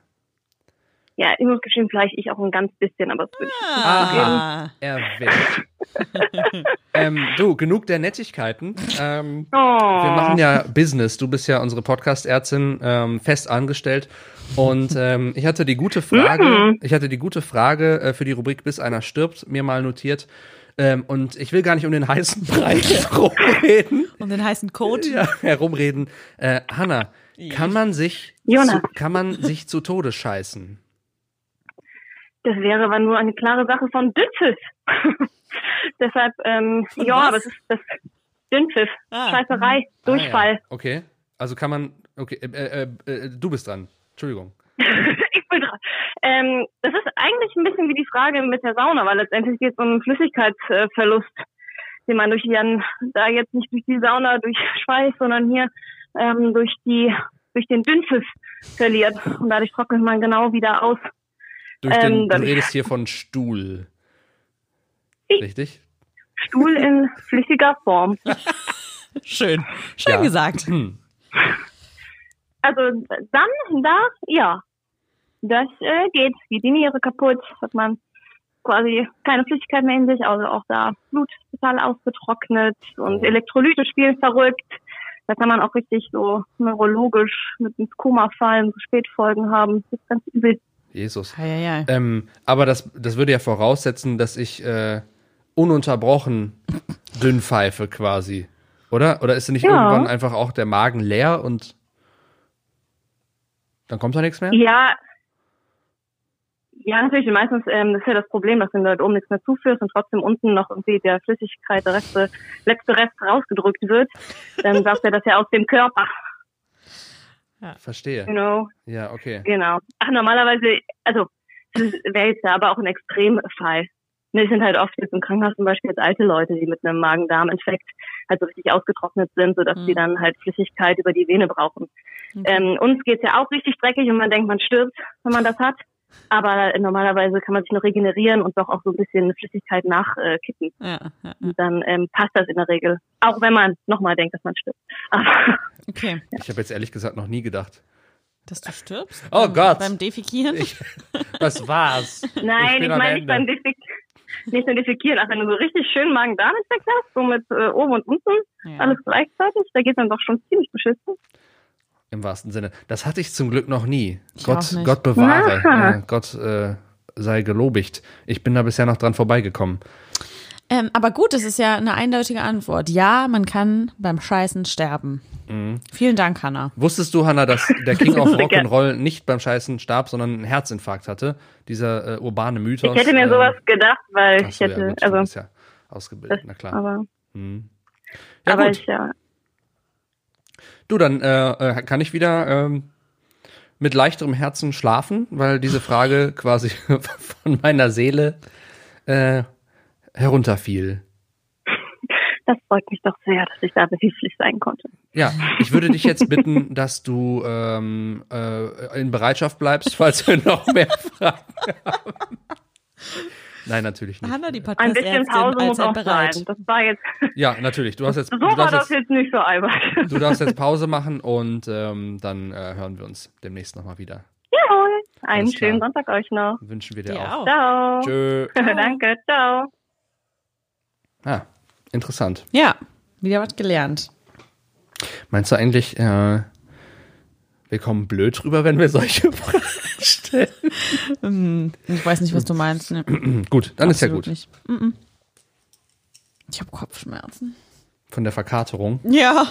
[SPEAKER 5] Ja, ich muss gestehen, vielleicht ich auch ein ganz bisschen, aber das würde ich
[SPEAKER 3] Ah.
[SPEAKER 1] Erwischt. ähm, du, genug der Nettigkeiten. Ähm,
[SPEAKER 5] Oh.
[SPEAKER 1] Wir machen ja Business. Du bist ja unsere Podcast-Ärztin ähm, fest angestellt. Und ähm, ich hatte die gute Frage, ich hatte die gute Frage äh, für die Rubrik Bis einer stirbt, mir mal notiert. Ähm, und ich will gar nicht um den heißen Brei herumreden.
[SPEAKER 3] Um den heißen Code.
[SPEAKER 1] ja, herumreden. Äh, Hanna, kann man sich
[SPEAKER 5] Jonas.
[SPEAKER 1] zu, kann man sich zu Tode scheißen?
[SPEAKER 5] Das wäre aber nur eine klare Sache von Dünnpfiff. Deshalb, ähm,
[SPEAKER 3] Von
[SPEAKER 5] ja,
[SPEAKER 3] was?
[SPEAKER 5] es ist das Dünnpfiff.
[SPEAKER 3] Ah.
[SPEAKER 5] Scheißerei, Durchfall.
[SPEAKER 1] Ah, ja. Okay. Also kann man. Okay, äh, äh, äh, du bist dran. Entschuldigung.
[SPEAKER 5] ich bin dran. Ähm, das ist eigentlich ein bisschen wie die Frage mit der Sauna, weil letztendlich geht es um Flüssigkeitsverlust, den man durch die, da jetzt nicht durch die Sauna, durch Schweiß, sondern hier ähm, durch die durch den Dünnpfiff verliert. Und dadurch trocknet man genau wieder aus.
[SPEAKER 1] Durch den,
[SPEAKER 5] Ähm,
[SPEAKER 1] du redest hier von Stuhl.
[SPEAKER 5] Ich-
[SPEAKER 1] Richtig?
[SPEAKER 5] Stuhl in flüssiger Form.
[SPEAKER 3] Schön. Schön
[SPEAKER 1] Ja.
[SPEAKER 3] gesagt.
[SPEAKER 1] Hm.
[SPEAKER 5] Also dann, da, ja, das äh, geht. Geht die Niere kaputt, hat man quasi keine Flüssigkeit mehr in sich, also auch da Blut total ausgetrocknet und
[SPEAKER 1] Oh.
[SPEAKER 5] Elektrolyte spielen verrückt. Da kann man auch richtig so neurologisch mit ins Koma fallen, so Spätfolgen haben. Das ist ganz übel.
[SPEAKER 1] Jesus.
[SPEAKER 3] Ja, ja, ja.
[SPEAKER 1] Ähm, aber das, das würde ja voraussetzen, dass ich äh, ununterbrochen dünn pfeife quasi. Oder? Oder ist nicht
[SPEAKER 5] Ja.
[SPEAKER 1] irgendwann einfach auch der Magen leer und dann kommt da nichts mehr?
[SPEAKER 5] Ja, ja, natürlich. Meistens ähm, das ist ja das Problem, dass du dort oben nichts mehr zuführst und trotzdem unten noch irgendwie der Flüssigkeit, der Reste, letzte Rest rausgedrückt wird. Dann sagt er das ja aus dem Körper,
[SPEAKER 1] Verstehe.
[SPEAKER 5] you know.
[SPEAKER 1] Ja, okay.
[SPEAKER 5] Genau. Ach, normalerweise, also das wäre jetzt ja aber auch ein Extremfall. Ne, Es sind halt oft jetzt im Krankenhaus zum Beispiel jetzt alte Leute, die mit einem Magen-Darm-Infekt halt so richtig ausgetrocknet sind, sodass
[SPEAKER 3] Mhm.
[SPEAKER 5] die dann halt Flüssigkeit über die Vene brauchen. Ähm, uns geht's ja auch richtig dreckig und man denkt, man stirbt, wenn man das hat. Aber normalerweise kann man sich noch regenerieren und doch auch so ein bisschen Flüssigkeit nachkippen.
[SPEAKER 3] ja, ja.
[SPEAKER 5] Und dann ähm, passt das in der Regel. Auch wenn man nochmal denkt, dass man stirbt. Aber
[SPEAKER 3] Okay.
[SPEAKER 1] Ich habe jetzt ehrlich gesagt noch nie gedacht.
[SPEAKER 3] Dass du stirbst?
[SPEAKER 1] Oh
[SPEAKER 3] beim,
[SPEAKER 1] Gott.
[SPEAKER 3] Beim Defikieren?
[SPEAKER 1] Ich, das war's.
[SPEAKER 5] Nein, ich,
[SPEAKER 1] am
[SPEAKER 5] meine nicht beim Defek nicht beim Defekieren. Ach, wenn du so richtig schön Magen-Darm-Infekt hast, so mit äh, oben und unten,
[SPEAKER 3] Ja.
[SPEAKER 5] alles gleichzeitig, da geht dann doch schon ziemlich beschissen.
[SPEAKER 1] Im wahrsten Sinne. Das hatte ich zum Glück noch nie.
[SPEAKER 3] Ich
[SPEAKER 1] Gott. Gott bewahre. Ja, Gott äh, sei gelobigt. Ich bin da bisher noch dran vorbeigekommen.
[SPEAKER 3] Ähm, aber gut, das ist ja eine eindeutige Antwort. Ja, man kann beim Scheißen sterben.
[SPEAKER 1] Mhm.
[SPEAKER 3] Vielen Dank, Hanna.
[SPEAKER 1] Wusstest du, Hanna, dass der King of
[SPEAKER 5] gern.
[SPEAKER 1] Rock'n'Roll nicht beim Scheißen starb, sondern einen Herzinfarkt hatte? Dieser äh, urbane Mythos.
[SPEAKER 5] Ich hätte mir
[SPEAKER 1] ähm,
[SPEAKER 5] sowas gedacht, weil
[SPEAKER 1] ach
[SPEAKER 5] ich
[SPEAKER 1] so,
[SPEAKER 5] hätte,
[SPEAKER 1] ja, gut,
[SPEAKER 5] also,
[SPEAKER 1] ja ausgebildet,
[SPEAKER 5] das,
[SPEAKER 1] na klar.
[SPEAKER 5] aber,
[SPEAKER 1] Mhm. Ja,
[SPEAKER 5] aber ich, ja.
[SPEAKER 1] Du, dann äh, äh, kann ich wieder ähm, mit leichterem Herzen schlafen, weil diese Frage quasi von meiner Seele äh, herunterfiel.
[SPEAKER 5] Das freut mich doch sehr, dass ich da behilflich sein konnte.
[SPEAKER 1] Ja, ich würde dich jetzt bitten, dass du ähm, äh, in Bereitschaft bleibst, falls wir noch mehr Fragen haben. Nein, natürlich nicht.
[SPEAKER 3] Hanna, die
[SPEAKER 5] Ein bisschen Pause muss auch
[SPEAKER 3] bereit.
[SPEAKER 5] sein. Das war jetzt,
[SPEAKER 1] Ja, natürlich. Du hast jetzt,
[SPEAKER 5] so
[SPEAKER 1] du
[SPEAKER 5] war das
[SPEAKER 1] darfst jetzt,
[SPEAKER 5] jetzt nicht so albern.
[SPEAKER 1] du darfst jetzt Pause machen und ähm, dann äh, hören wir uns demnächst nochmal wieder.
[SPEAKER 5] Jawohl. Einen schönen Sonntag euch noch.
[SPEAKER 1] Wünschen wir dir
[SPEAKER 3] Dir
[SPEAKER 1] auch.
[SPEAKER 3] auch.
[SPEAKER 5] Ciao.
[SPEAKER 1] Tschö.
[SPEAKER 5] Danke, ciao.
[SPEAKER 1] Ah, interessant.
[SPEAKER 3] Ja, wieder was gelernt.
[SPEAKER 1] Meinst du eigentlich, äh, wir kommen blöd rüber, wenn wir solche Fragen stellen?
[SPEAKER 3] Hm, Ich weiß nicht, was du meinst. Ne,
[SPEAKER 1] gut, dann ist ja
[SPEAKER 3] absolut
[SPEAKER 1] gut.
[SPEAKER 3] Nicht. Ich habe Kopfschmerzen.
[SPEAKER 1] Von der Verkaterung.
[SPEAKER 3] Ja.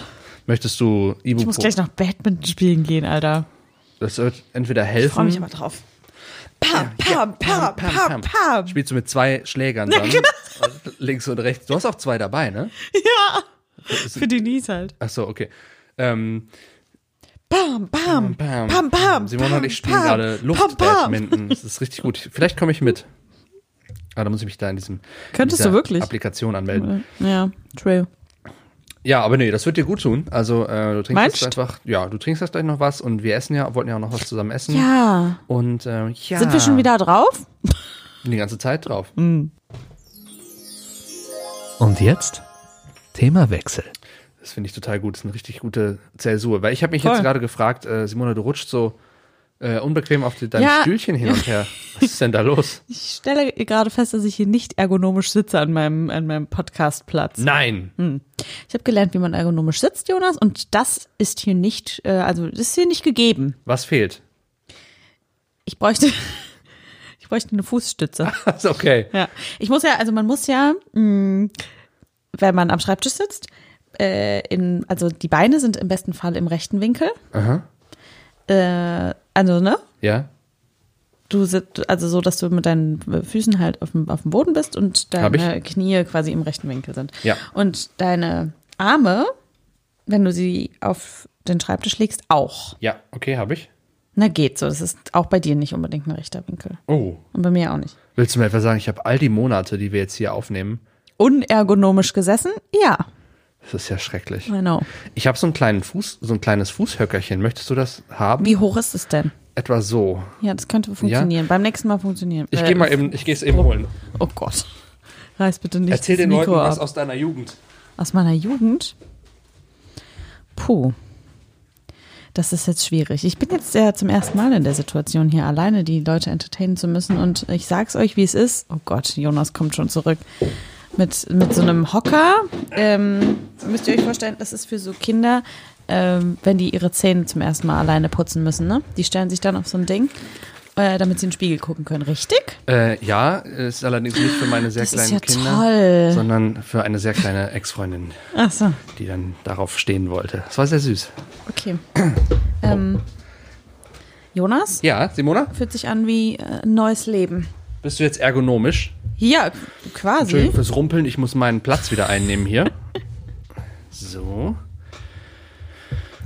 [SPEAKER 1] Möchtest du
[SPEAKER 3] Ich muss
[SPEAKER 1] Ibuprofen?
[SPEAKER 3] gleich noch Badminton spielen gehen, Alter.
[SPEAKER 1] Das wird entweder
[SPEAKER 3] Ich freue mich
[SPEAKER 1] helfen.
[SPEAKER 3] aber drauf. Pam, pam, pam, pam, pam.
[SPEAKER 1] Spielst du mit zwei Schlägern dann? Und Links und rechts. Du hast auch zwei dabei, ne?
[SPEAKER 3] Ja. Für Denise halt.
[SPEAKER 1] Ach so, okay. Ähm,
[SPEAKER 3] Bam, bam,
[SPEAKER 1] Pam.
[SPEAKER 3] pam, pam.
[SPEAKER 1] Simon
[SPEAKER 3] pam,
[SPEAKER 1] und ich spielen gerade Luftbadminton. Das ist richtig gut. Vielleicht komme ich mit. Ah, da muss ich mich da in diesem
[SPEAKER 3] Könntest
[SPEAKER 1] dieser
[SPEAKER 3] du wirklich?
[SPEAKER 1] Applikation anmelden.
[SPEAKER 3] Ja, true.
[SPEAKER 1] Ja, aber nee, das wird dir gut tun. Also äh, du trinkst
[SPEAKER 3] Meinst
[SPEAKER 1] jetzt einfach, ja, du trinkst jetzt gleich noch was und wir essen ja, wollten ja auch noch was zusammen essen.
[SPEAKER 3] Ja.
[SPEAKER 1] Und äh, ja,
[SPEAKER 3] Sind wir schon wieder drauf?
[SPEAKER 1] die ganze Zeit drauf.
[SPEAKER 4] Und jetzt Themawechsel.
[SPEAKER 1] Das finde ich total gut. Das ist eine richtig gute Zäsur. Weil ich habe mich
[SPEAKER 3] Voll.
[SPEAKER 1] jetzt gerade gefragt, äh, Simone, du rutscht so äh, unbequem auf die, deinem
[SPEAKER 3] Ja.
[SPEAKER 1] Stühlchen hin und her. Was ist denn da los?
[SPEAKER 3] Ich stelle gerade fest, dass ich hier nicht ergonomisch sitze an meinem, an meinem Podcastplatz.
[SPEAKER 1] Nein.
[SPEAKER 3] Ich habe gelernt, wie man ergonomisch sitzt, Jonas, und das ist hier nicht, äh, also das ist hier nicht gegeben.
[SPEAKER 1] Was fehlt?
[SPEAKER 3] Ich bräuchte, ich bräuchte eine Fußstütze.
[SPEAKER 1] ist okay.
[SPEAKER 3] Ja, ich muss ja, also man muss ja, mh, wenn man am Schreibtisch sitzt, äh, in, also die Beine sind im besten Fall im rechten Winkel.
[SPEAKER 1] Aha.
[SPEAKER 3] Äh, also, ne?
[SPEAKER 1] Ja.
[SPEAKER 3] Du sitzt, also so, dass du mit deinen Füßen halt auf dem, auf dem Boden bist und deine Knie quasi im rechten Winkel sind.
[SPEAKER 1] Ja.
[SPEAKER 3] Und deine Arme, wenn du sie auf den Schreibtisch legst, auch.
[SPEAKER 1] Ja, okay, habe ich.
[SPEAKER 3] Na, geht so. Das ist auch bei dir nicht unbedingt ein rechter Winkel.
[SPEAKER 1] Oh.
[SPEAKER 3] Und bei mir auch nicht.
[SPEAKER 1] Willst du mir etwa sagen, ich habe all die Monate, die wir jetzt hier aufnehmen,
[SPEAKER 3] Unergonomisch gesessen? Ja,
[SPEAKER 1] das ist ja schrecklich.
[SPEAKER 3] Know.
[SPEAKER 1] Ich habe so einen kleinen Fuß, so ein kleines Fußhöckerchen. Möchtest du das haben?
[SPEAKER 3] Wie hoch ist es denn?
[SPEAKER 1] Etwa so.
[SPEAKER 3] Ja, das könnte funktionieren. Beim nächsten Mal funktionieren.
[SPEAKER 1] Ich
[SPEAKER 3] Äh,
[SPEAKER 1] gehe mal eben, ich gehe es eben holen.
[SPEAKER 3] Oh Gott. Reiß bitte nicht
[SPEAKER 1] Erzähl den
[SPEAKER 3] Mikro
[SPEAKER 1] Leuten was
[SPEAKER 3] ab.
[SPEAKER 1] aus deiner Jugend.
[SPEAKER 3] Aus meiner Jugend? Puh. Das ist jetzt schwierig. Ich bin jetzt ja zum ersten Mal in der Situation, hier alleine die Leute entertainen zu müssen. Und ich sag's euch, wie es ist. Oh Gott, Jonas kommt schon zurück. Mit, mit so einem Hocker. Ähm, müsst ihr euch vorstellen, das ist für so Kinder, ähm, wenn die ihre Zähne zum ersten Mal alleine putzen müssen. Ne? Die stellen sich dann auf so ein Ding, äh, damit sie in den Spiegel gucken können. Richtig?
[SPEAKER 1] Äh, ja, ist allerdings nicht für meine sehr
[SPEAKER 3] Das
[SPEAKER 1] kleinen
[SPEAKER 3] ja
[SPEAKER 1] Kinder,
[SPEAKER 3] toll.
[SPEAKER 1] sondern für eine sehr kleine Ex-Freundin,
[SPEAKER 3] so,
[SPEAKER 1] die dann darauf stehen wollte. Das war sehr süß.
[SPEAKER 3] okay. ähm, Jonas?
[SPEAKER 1] Ja, Simona,
[SPEAKER 3] Fühlt sich an wie äh, ein neues Leben.
[SPEAKER 1] Bist du jetzt ergonomisch?
[SPEAKER 3] Ja, quasi.
[SPEAKER 1] Entschuldigung fürs Rumpeln, ich muss meinen Platz wieder einnehmen hier. So.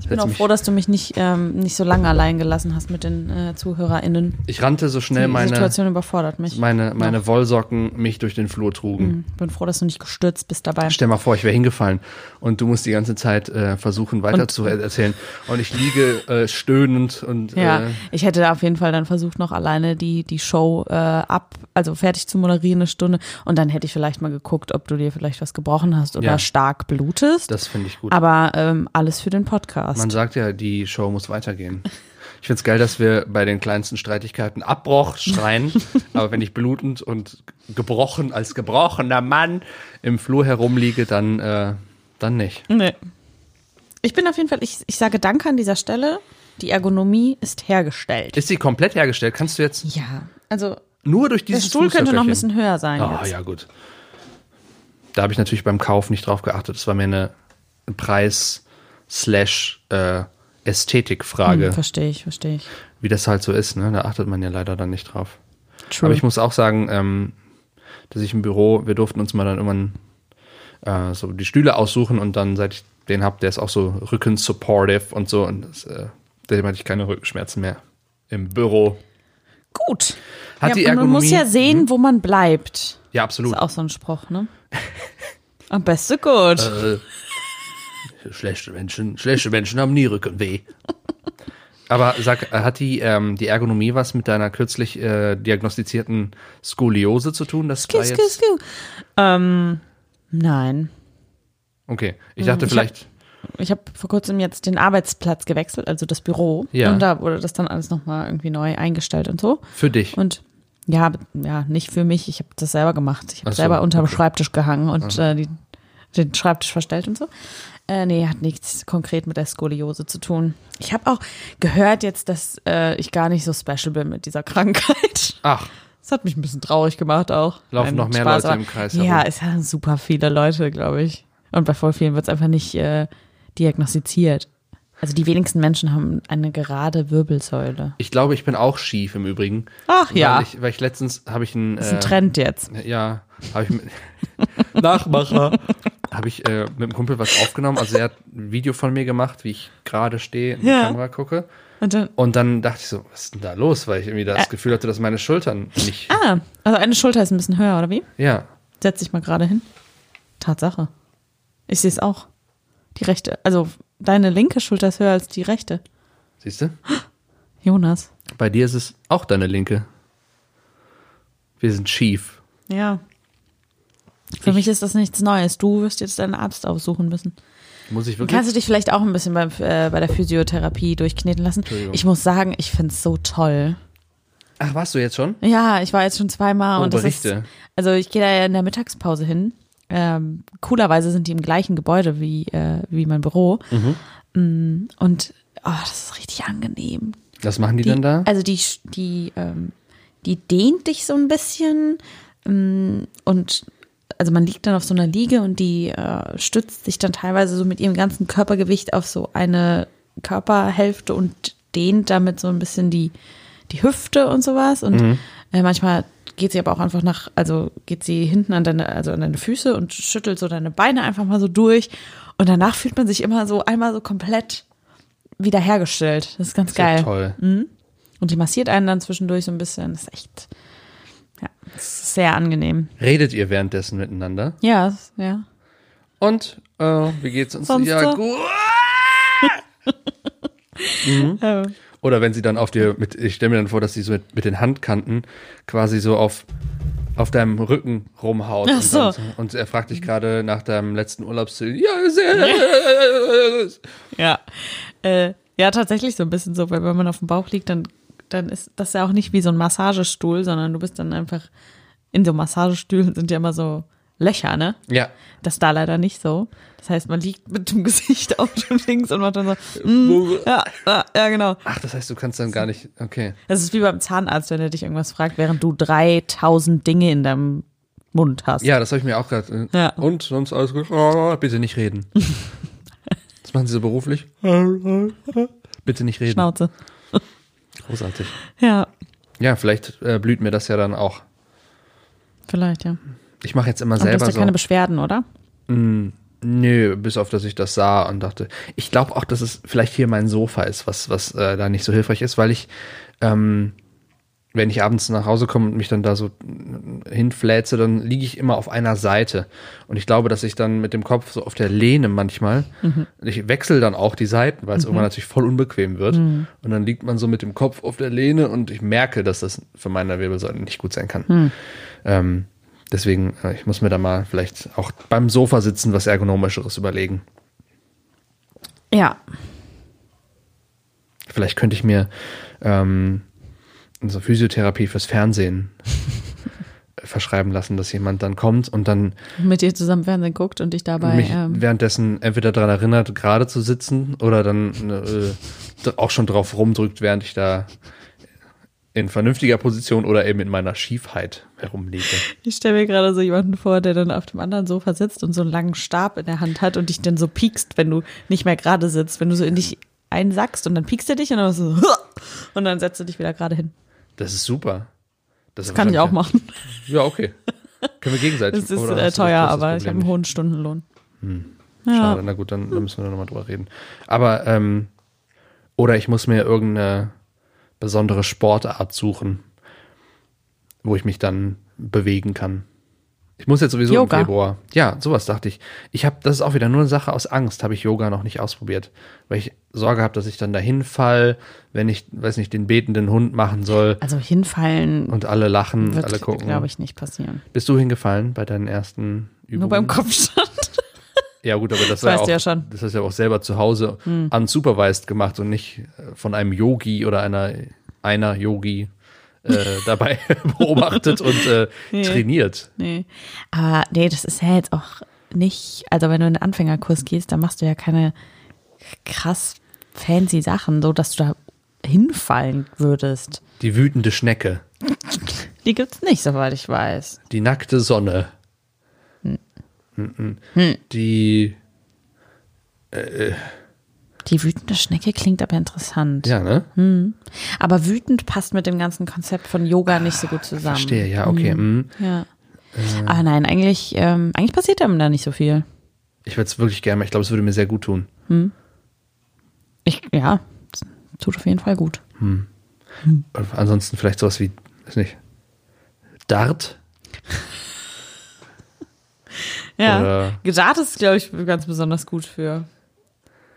[SPEAKER 3] Ich bin auch froh, dass du mich nicht, ähm, nicht so lange allein gelassen hast mit den äh, ZuhörerInnen.
[SPEAKER 1] Ich rannte so schnell
[SPEAKER 3] Die
[SPEAKER 1] meine,
[SPEAKER 3] Situation überfordert mich.
[SPEAKER 1] meine, meine Wollsocken mich durch den Flur trugen.
[SPEAKER 3] bin froh, dass du nicht gestürzt bist dabei.
[SPEAKER 1] Stell mal vor, ich wäre hingefallen und du musst die ganze Zeit äh, versuchen weiter
[SPEAKER 3] Und-
[SPEAKER 1] zu erzählen. Und ich liege äh, stöhnend und
[SPEAKER 3] Ja,
[SPEAKER 1] äh,
[SPEAKER 3] ich hätte auf jeden Fall dann versucht, noch alleine die, die Show äh, ab, also fertig zu moderieren, eine Stunde. Und dann hätte ich vielleicht mal geguckt, ob du dir vielleicht was gebrochen hast oder
[SPEAKER 1] Ja.
[SPEAKER 3] stark blutest.
[SPEAKER 1] das finde ich gut.
[SPEAKER 3] Aber ähm, alles für den Podcast.
[SPEAKER 1] Man sagt ja, die Show muss weitergehen. Ich find's geil, dass wir bei den kleinsten Streitigkeiten Abbruch schreien, aber wenn ich blutend und gebrochen als gebrochener Mann im Flur herumliege, dann, äh, dann nicht.
[SPEAKER 3] Nee. Ich bin auf jeden Fall, ich, ich sage Danke an dieser Stelle. Die Ergonomie ist hergestellt.
[SPEAKER 1] Ist sie komplett hergestellt? Kannst du jetzt
[SPEAKER 3] ja, also
[SPEAKER 1] nur durch
[SPEAKER 3] der
[SPEAKER 1] dieses
[SPEAKER 3] Stuhl könnte noch ein bisschen höher sein.
[SPEAKER 1] Ah,
[SPEAKER 3] jetzt.
[SPEAKER 1] ja, gut. Da habe ich natürlich beim Kauf nicht drauf geachtet. Das war mir eine Preis-Ästhetikfrage,
[SPEAKER 3] Hm, verstehe ich, verstehe ich.
[SPEAKER 1] wie das halt so ist. Ne? Da achtet man ja leider dann nicht drauf.
[SPEAKER 3] True.
[SPEAKER 1] Aber ich muss auch sagen, ähm, dass ich im Büro, wir durften uns mal dann irgendwann äh, so die Stühle aussuchen und dann, seit ich den hab, der ist auch so rücken-supportive und so. Und das, äh, dem hatte ich keine Rückenschmerzen mehr im Büro.
[SPEAKER 3] Gut.
[SPEAKER 1] Hat
[SPEAKER 3] ja,
[SPEAKER 1] die
[SPEAKER 3] und man muss
[SPEAKER 1] Ergonomie-
[SPEAKER 3] ja sehen, wo man bleibt.
[SPEAKER 1] Ja,
[SPEAKER 3] Das
[SPEAKER 1] absolut.
[SPEAKER 3] ist auch so ein Spruch, ne? Am besten gut.
[SPEAKER 1] Äh, schlechte Menschen, schlechte Menschen haben nie Rückenweh. Aber sag, äh, hat die, ähm, die Ergonomie was mit deiner kürzlich äh, diagnostizierten Skoliose zu tun? Das
[SPEAKER 3] Skiu,
[SPEAKER 1] war
[SPEAKER 3] skiu,
[SPEAKER 1] jetzt.
[SPEAKER 3] Ähm, nein.
[SPEAKER 1] okay, ich dachte
[SPEAKER 3] ich
[SPEAKER 1] vielleicht,
[SPEAKER 3] Ich habe vor kurzem jetzt den Arbeitsplatz gewechselt, also das Büro.
[SPEAKER 1] Ja.
[SPEAKER 3] Und da wurde das dann alles nochmal irgendwie neu eingestellt und so.
[SPEAKER 1] für dich.
[SPEAKER 3] Und ja, ja, nicht für mich. Ich habe das selber gemacht. Ich habe
[SPEAKER 1] so,
[SPEAKER 3] selber unterm
[SPEAKER 1] okay.
[SPEAKER 3] Schreibtisch gehangen und äh, die, den Schreibtisch verstellt und so. Äh, nee, hat nichts konkret mit der Skoliose zu tun. Ich habe auch gehört jetzt, dass äh, ich gar nicht so special bin mit dieser Krankheit.
[SPEAKER 1] Ach,
[SPEAKER 3] Das hat mich ein bisschen traurig gemacht auch.
[SPEAKER 1] Laufen
[SPEAKER 3] Nein,
[SPEAKER 1] noch mehr
[SPEAKER 3] Spaß,
[SPEAKER 1] Leute im Kreis
[SPEAKER 3] Ja,
[SPEAKER 1] herum.
[SPEAKER 3] es haben super viele Leute, glaube ich. Und bei voll vielen wird es einfach nicht äh, diagnostiziert. Also die wenigsten Menschen haben eine gerade Wirbelsäule.
[SPEAKER 1] ich glaube, ich bin auch schief im Übrigen.
[SPEAKER 3] Ach ja,
[SPEAKER 1] Weil ich, weil ich letztens habe ich einen,
[SPEAKER 3] das ist ein
[SPEAKER 1] äh,
[SPEAKER 3] Trend jetzt.
[SPEAKER 1] ja, habe ich mit, Nachmacher, habe ich äh, mit einem Kumpel was aufgenommen. Also er hat ein Video von mir gemacht, wie ich gerade stehe, in die
[SPEAKER 3] Ja.
[SPEAKER 1] Kamera gucke.
[SPEAKER 3] Und dann,
[SPEAKER 1] Und dann dachte ich so, was ist denn da los? Weil ich irgendwie das Gefühl hatte, dass meine Schultern nicht.
[SPEAKER 3] ah, also eine Schulter ist ein bisschen höher, oder wie?
[SPEAKER 1] Ja.
[SPEAKER 3] Setz dich mal gerade hin. Tatsache. Ich sehe es auch. Die rechte, also deine linke Schulter ist höher als die rechte.
[SPEAKER 1] Siehst du?
[SPEAKER 3] Jonas.
[SPEAKER 1] Bei dir ist es auch deine linke. Wir sind schief.
[SPEAKER 3] Ja. Für mich ist das nichts Neues. Du wirst jetzt deinen Arzt aussuchen müssen.
[SPEAKER 1] Muss ich wirklich?
[SPEAKER 3] Kannst du dich vielleicht auch ein bisschen beim, äh, bei der Physiotherapie durchkneten lassen? Ich muss sagen, ich finde es so toll.
[SPEAKER 1] Ach, warst du jetzt schon?
[SPEAKER 3] Ja, ich war jetzt schon zweimal
[SPEAKER 1] Oh,
[SPEAKER 3] und das
[SPEAKER 1] Berichte.
[SPEAKER 3] ist, also ich gehe da ja in der Mittagspause hin. Ähm, coolerweise sind die im gleichen Gebäude wie, äh, wie mein Büro. Mm, Und oh, das ist richtig angenehm.
[SPEAKER 1] Was machen die,
[SPEAKER 3] Die,
[SPEAKER 1] denn da?
[SPEAKER 3] Also die, die, ähm, die dehnt dich so ein bisschen ähm, und also man liegt dann auf so einer Liege und die äh, stützt sich dann teilweise so mit ihrem ganzen Körpergewicht auf so eine Körperhälfte und dehnt damit so ein bisschen die, die Hüfte und sowas. Und äh, manchmal geht sie aber auch einfach nach, also geht sie hinten an deine, also an deine Füße und schüttelt so deine Beine einfach mal so durch. Und danach fühlt man sich immer so einmal so komplett wiederhergestellt. Das ist ganz
[SPEAKER 1] Ist ja
[SPEAKER 3] geil.
[SPEAKER 1] toll.
[SPEAKER 3] Und die massiert einen dann zwischendurch so ein bisschen. Das ist echt, ja, das ist sehr angehm.
[SPEAKER 1] Redet ihr währenddessen miteinander?
[SPEAKER 3] Ja, das- ja.
[SPEAKER 1] Und äh, wie geht's uns?
[SPEAKER 3] Sonst
[SPEAKER 1] ja,
[SPEAKER 3] so?
[SPEAKER 1] gut. Mhm. Oder wenn sie dann auf dir mit, ich stelle mir dann vor, dass sie so mit, mit den Handkanten quasi so auf, auf deinem Rücken rumhaut.
[SPEAKER 3] Ach
[SPEAKER 1] und,
[SPEAKER 3] so.
[SPEAKER 1] dann, und er fragt dich gerade nach deinem letzten Urlaubsziel. Ja, sehr.
[SPEAKER 3] Ja. Äh, ja, tatsächlich so ein bisschen so, weil wenn man auf dem Bauch liegt, dann, dann ist das ja auch nicht wie so ein Massagestuhl, sondern du bist dann einfach in so Massagestühlen sind ja immer so Löcher, ne?
[SPEAKER 1] Ja.
[SPEAKER 3] Das ist da leider nicht so. Das heißt, man liegt mit dem Gesicht auf dem Links und macht dann so, mm, ja, ja, ja, genau.
[SPEAKER 1] Ach, das heißt, du kannst dann gar nicht. Okay.
[SPEAKER 3] Das ist wie beim Zahnarzt, wenn er dich irgendwas fragt, während du 3000 Dinge in deinem Mund hast.
[SPEAKER 1] Ja, das habe ich mir auch gerade.
[SPEAKER 3] Ja.
[SPEAKER 1] Und sonst alles gut? Oh, bitte nicht reden. Das machen sie so beruflich. Bitte nicht reden.
[SPEAKER 3] Schnauze.
[SPEAKER 1] Großartig.
[SPEAKER 3] Ja,
[SPEAKER 1] Ja, vielleicht äh, blüht mir das ja dann auch.
[SPEAKER 3] vielleicht, ja.
[SPEAKER 1] Ich mache jetzt immer
[SPEAKER 3] Und du hast
[SPEAKER 1] selber
[SPEAKER 3] ja
[SPEAKER 1] so.
[SPEAKER 3] keine Beschwerden, oder?
[SPEAKER 1] Nö, bis auf, dass ich das sah und dachte, ich glaube auch, dass es vielleicht hier mein Sofa ist, was, was äh, da nicht so hilfreich ist, weil ich, ähm, wenn ich abends nach Hause komme und mich dann da so äh, hinfläze, dann liege ich immer auf einer Seite. Und ich glaube, dass ich dann mit dem Kopf so auf der Lehne manchmal, ich wechsle dann auch die Seiten, weil es irgendwann natürlich voll unbequem wird. Und dann liegt man so mit dem Kopf auf der Lehne und ich merke, dass das für meine Wirbelsäule nicht gut sein kann. Ähm, deswegen, äh, ich muss mir da mal vielleicht auch beim Sofa sitzen, was ergonomischeres überlegen.
[SPEAKER 3] Ja.
[SPEAKER 1] Vielleicht könnte ich mir ähm, so Physiotherapie fürs Fernsehen verschreiben lassen, dass jemand dann kommt und dann
[SPEAKER 3] Mit dir zusammen Fernsehen guckt und dich dabei.
[SPEAKER 1] mich
[SPEAKER 3] Ähm,
[SPEAKER 1] währenddessen entweder daran erinnert, gerade zu sitzen oder dann äh, auch schon drauf rumdrückt, während ich da in vernünftiger Position oder eben in meiner Schiefheit herumliege.
[SPEAKER 3] ich stelle mir gerade so jemanden vor, der dann auf dem anderen Sofa sitzt und so einen langen Stab in der Hand hat und dich dann so piekst, wenn du nicht mehr gerade sitzt, wenn du so in dich einsackst und dann piekst er dich und dann so und dann setzt du dich wieder gerade hin.
[SPEAKER 1] Das ist super.
[SPEAKER 3] Das kann ich auch machen.
[SPEAKER 1] Ja, okay. Können wir gegenseitig.
[SPEAKER 3] Das ist
[SPEAKER 1] oder
[SPEAKER 3] äh, teuer,
[SPEAKER 1] das
[SPEAKER 3] aber ich habe einen hohen Stundenlohn.
[SPEAKER 1] Schade, na gut, dann, dann müssen wir nochmal drüber reden. Aber, ähm, oder ich muss mir irgendeine besondere Sportart suchen, wo ich mich dann bewegen kann. Ich muss jetzt sowieso
[SPEAKER 3] Yoga.
[SPEAKER 1] im Februar. Ja, sowas dachte ich. Ich habe, das ist auch wieder nur eine Sache aus Angst, habe ich Yoga noch nicht ausprobiert. Weil ich Sorge habe, dass ich dann dahin fall, wenn ich, weiß nicht, den betenden Hund machen soll
[SPEAKER 3] Also hinfallen
[SPEAKER 1] und alle lachen, alle
[SPEAKER 3] wird,
[SPEAKER 1] gucken.
[SPEAKER 3] glaube ich, nicht passieren.
[SPEAKER 1] Bist du hingefallen bei deinen ersten Übungen?
[SPEAKER 3] Nur beim Kopfstand.
[SPEAKER 1] Ja, gut, aber das,
[SPEAKER 3] Das
[SPEAKER 1] war ja
[SPEAKER 3] ja schon.
[SPEAKER 1] das hast du ja auch selber zu Hause unsupervised gemacht und nicht äh, von einem Yogi oder einer, einer Yogi äh, dabei beobachtet und äh, trainiert.
[SPEAKER 3] Nee. Aber nee, das ist ja jetzt auch nicht, also wenn du in den Anfängerkurs gehst, dann machst du ja keine krass fancy Sachen, so dass du da hinfallen würdest.
[SPEAKER 1] Die wütende Schnecke,
[SPEAKER 3] Die gibt's nicht, soweit ich weiß.
[SPEAKER 1] die nackte Sonne, Mhm. die,
[SPEAKER 3] Die wütende Schnecke klingt aber interessant.
[SPEAKER 1] ja, ne?
[SPEAKER 3] Aber wütend passt mit dem ganzen Konzept von Yoga nicht so gut zusammen.
[SPEAKER 1] Verstehe, ja, okay. mhm.
[SPEAKER 3] Ja. Aber nein, eigentlich, ähm, eigentlich passiert einem da nicht so viel.
[SPEAKER 1] Ich würde es wirklich gerne, ich glaube, es würde mir sehr gut tun.
[SPEAKER 3] Ich, ja, tut auf jeden Fall gut.
[SPEAKER 1] Und ansonsten vielleicht sowas wie, weiß nicht, Dart
[SPEAKER 3] Ja.
[SPEAKER 1] Oder-
[SPEAKER 3] Dart ist, glaube ich, ganz besonders gut für.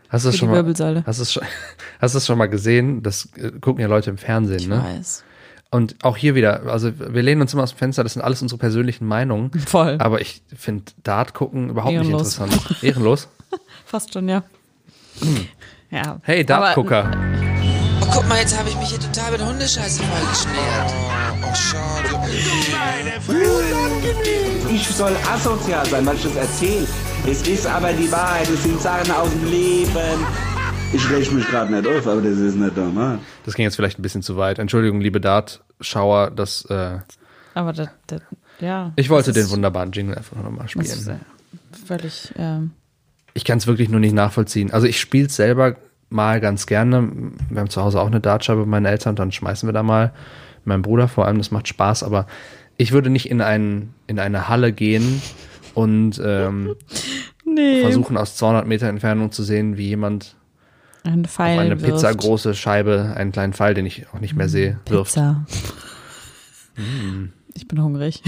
[SPEAKER 1] Hast du das
[SPEAKER 3] Für
[SPEAKER 1] schon
[SPEAKER 3] die
[SPEAKER 1] mal,
[SPEAKER 3] Wirbelsäule.
[SPEAKER 1] hast du es schon, hast du es schon mal gesehen? Das äh, gucken ja Leute im Fernsehen,
[SPEAKER 3] Ich
[SPEAKER 1] ne?
[SPEAKER 3] weiß.
[SPEAKER 1] Und auch hier wieder, also wir lehnen uns immer aus dem Fenster, das sind alles unsere persönlichen Meinungen.
[SPEAKER 3] Voll.
[SPEAKER 1] Aber ich finde Dart gucken überhaupt
[SPEAKER 3] Ehrenlos.
[SPEAKER 1] nicht interessant. Ehrenlos?
[SPEAKER 3] Fast schon, ja. Ja.
[SPEAKER 1] Hey, Dartgucker.
[SPEAKER 6] Oh, guck mal, jetzt habe ich mich hier total mit Hundescheiße vollgeschmiert. Oh, schade.
[SPEAKER 7] Ich soll asozial sein, weil ich das erzähle. Es ist aber die Wahrheit, es sind Sachen aus dem Leben. Ich reg mich gerade nicht auf, aber das ist nicht normal.
[SPEAKER 1] Das ging jetzt vielleicht ein bisschen zu weit. Entschuldigung, liebe Dart-Schauer, das, äh,
[SPEAKER 3] Aber das, das, ja.
[SPEAKER 1] ich wollte den wunderbaren Jingle einfach nochmal spielen.
[SPEAKER 3] äh, Völlig, ähm,
[SPEAKER 1] Ich kann es wirklich nur nicht nachvollziehen. Also ich spiele es selber mal ganz gerne. Wir haben zu Hause auch eine Dartscheibe bei meinen Eltern, dann schmeißen wir da mal. Mein Bruder vor allem, das macht Spaß, aber ich würde nicht in, ein, in eine Halle gehen und ähm,
[SPEAKER 3] nee.
[SPEAKER 1] versuchen aus 200 Meter Entfernung zu sehen, wie jemand
[SPEAKER 3] ein
[SPEAKER 1] auf
[SPEAKER 3] Pfeil
[SPEAKER 1] eine
[SPEAKER 3] wirft.
[SPEAKER 1] pizzagroße Scheibe einen kleinen Pfeil, den ich auch nicht mehr sehe, wirft.
[SPEAKER 3] Pizza.
[SPEAKER 1] Mm.
[SPEAKER 3] Ich bin hungrig.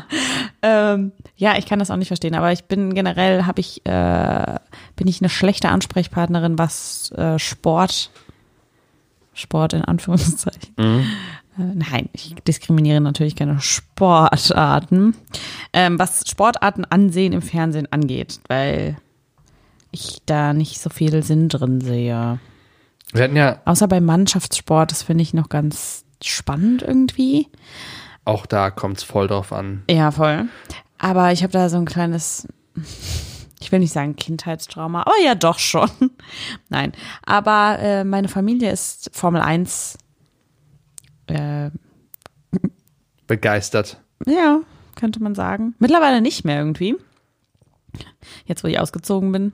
[SPEAKER 3] ähm, ja, ich kann das auch nicht verstehen, aber ich bin generell habe ich äh, bin ich eine schlechte Ansprechpartnerin, was äh, Sport Sport in Anführungszeichen.
[SPEAKER 1] Mhm.
[SPEAKER 3] Äh, nein, ich diskriminiere natürlich keine Sportarten. Ähm, was Sportarten ansehen im Fernsehen angeht, weil ich da nicht so viel Sinn drin sehe.
[SPEAKER 1] Wir hatten ja
[SPEAKER 3] Außer bei Mannschaftssport, das finde ich noch ganz spannend irgendwie.
[SPEAKER 1] auch da kommt es voll drauf an.
[SPEAKER 3] Ja, voll. Aber ich habe da so ein kleines, ich will nicht sagen Kindheitstrauma, aber ja doch schon. Nein, aber äh, meine Familie ist Formel 1, äh,
[SPEAKER 1] Begeistert.
[SPEAKER 3] ja, könnte man sagen. Mittlerweile nicht mehr irgendwie. Jetzt, wo ich ausgezogen bin.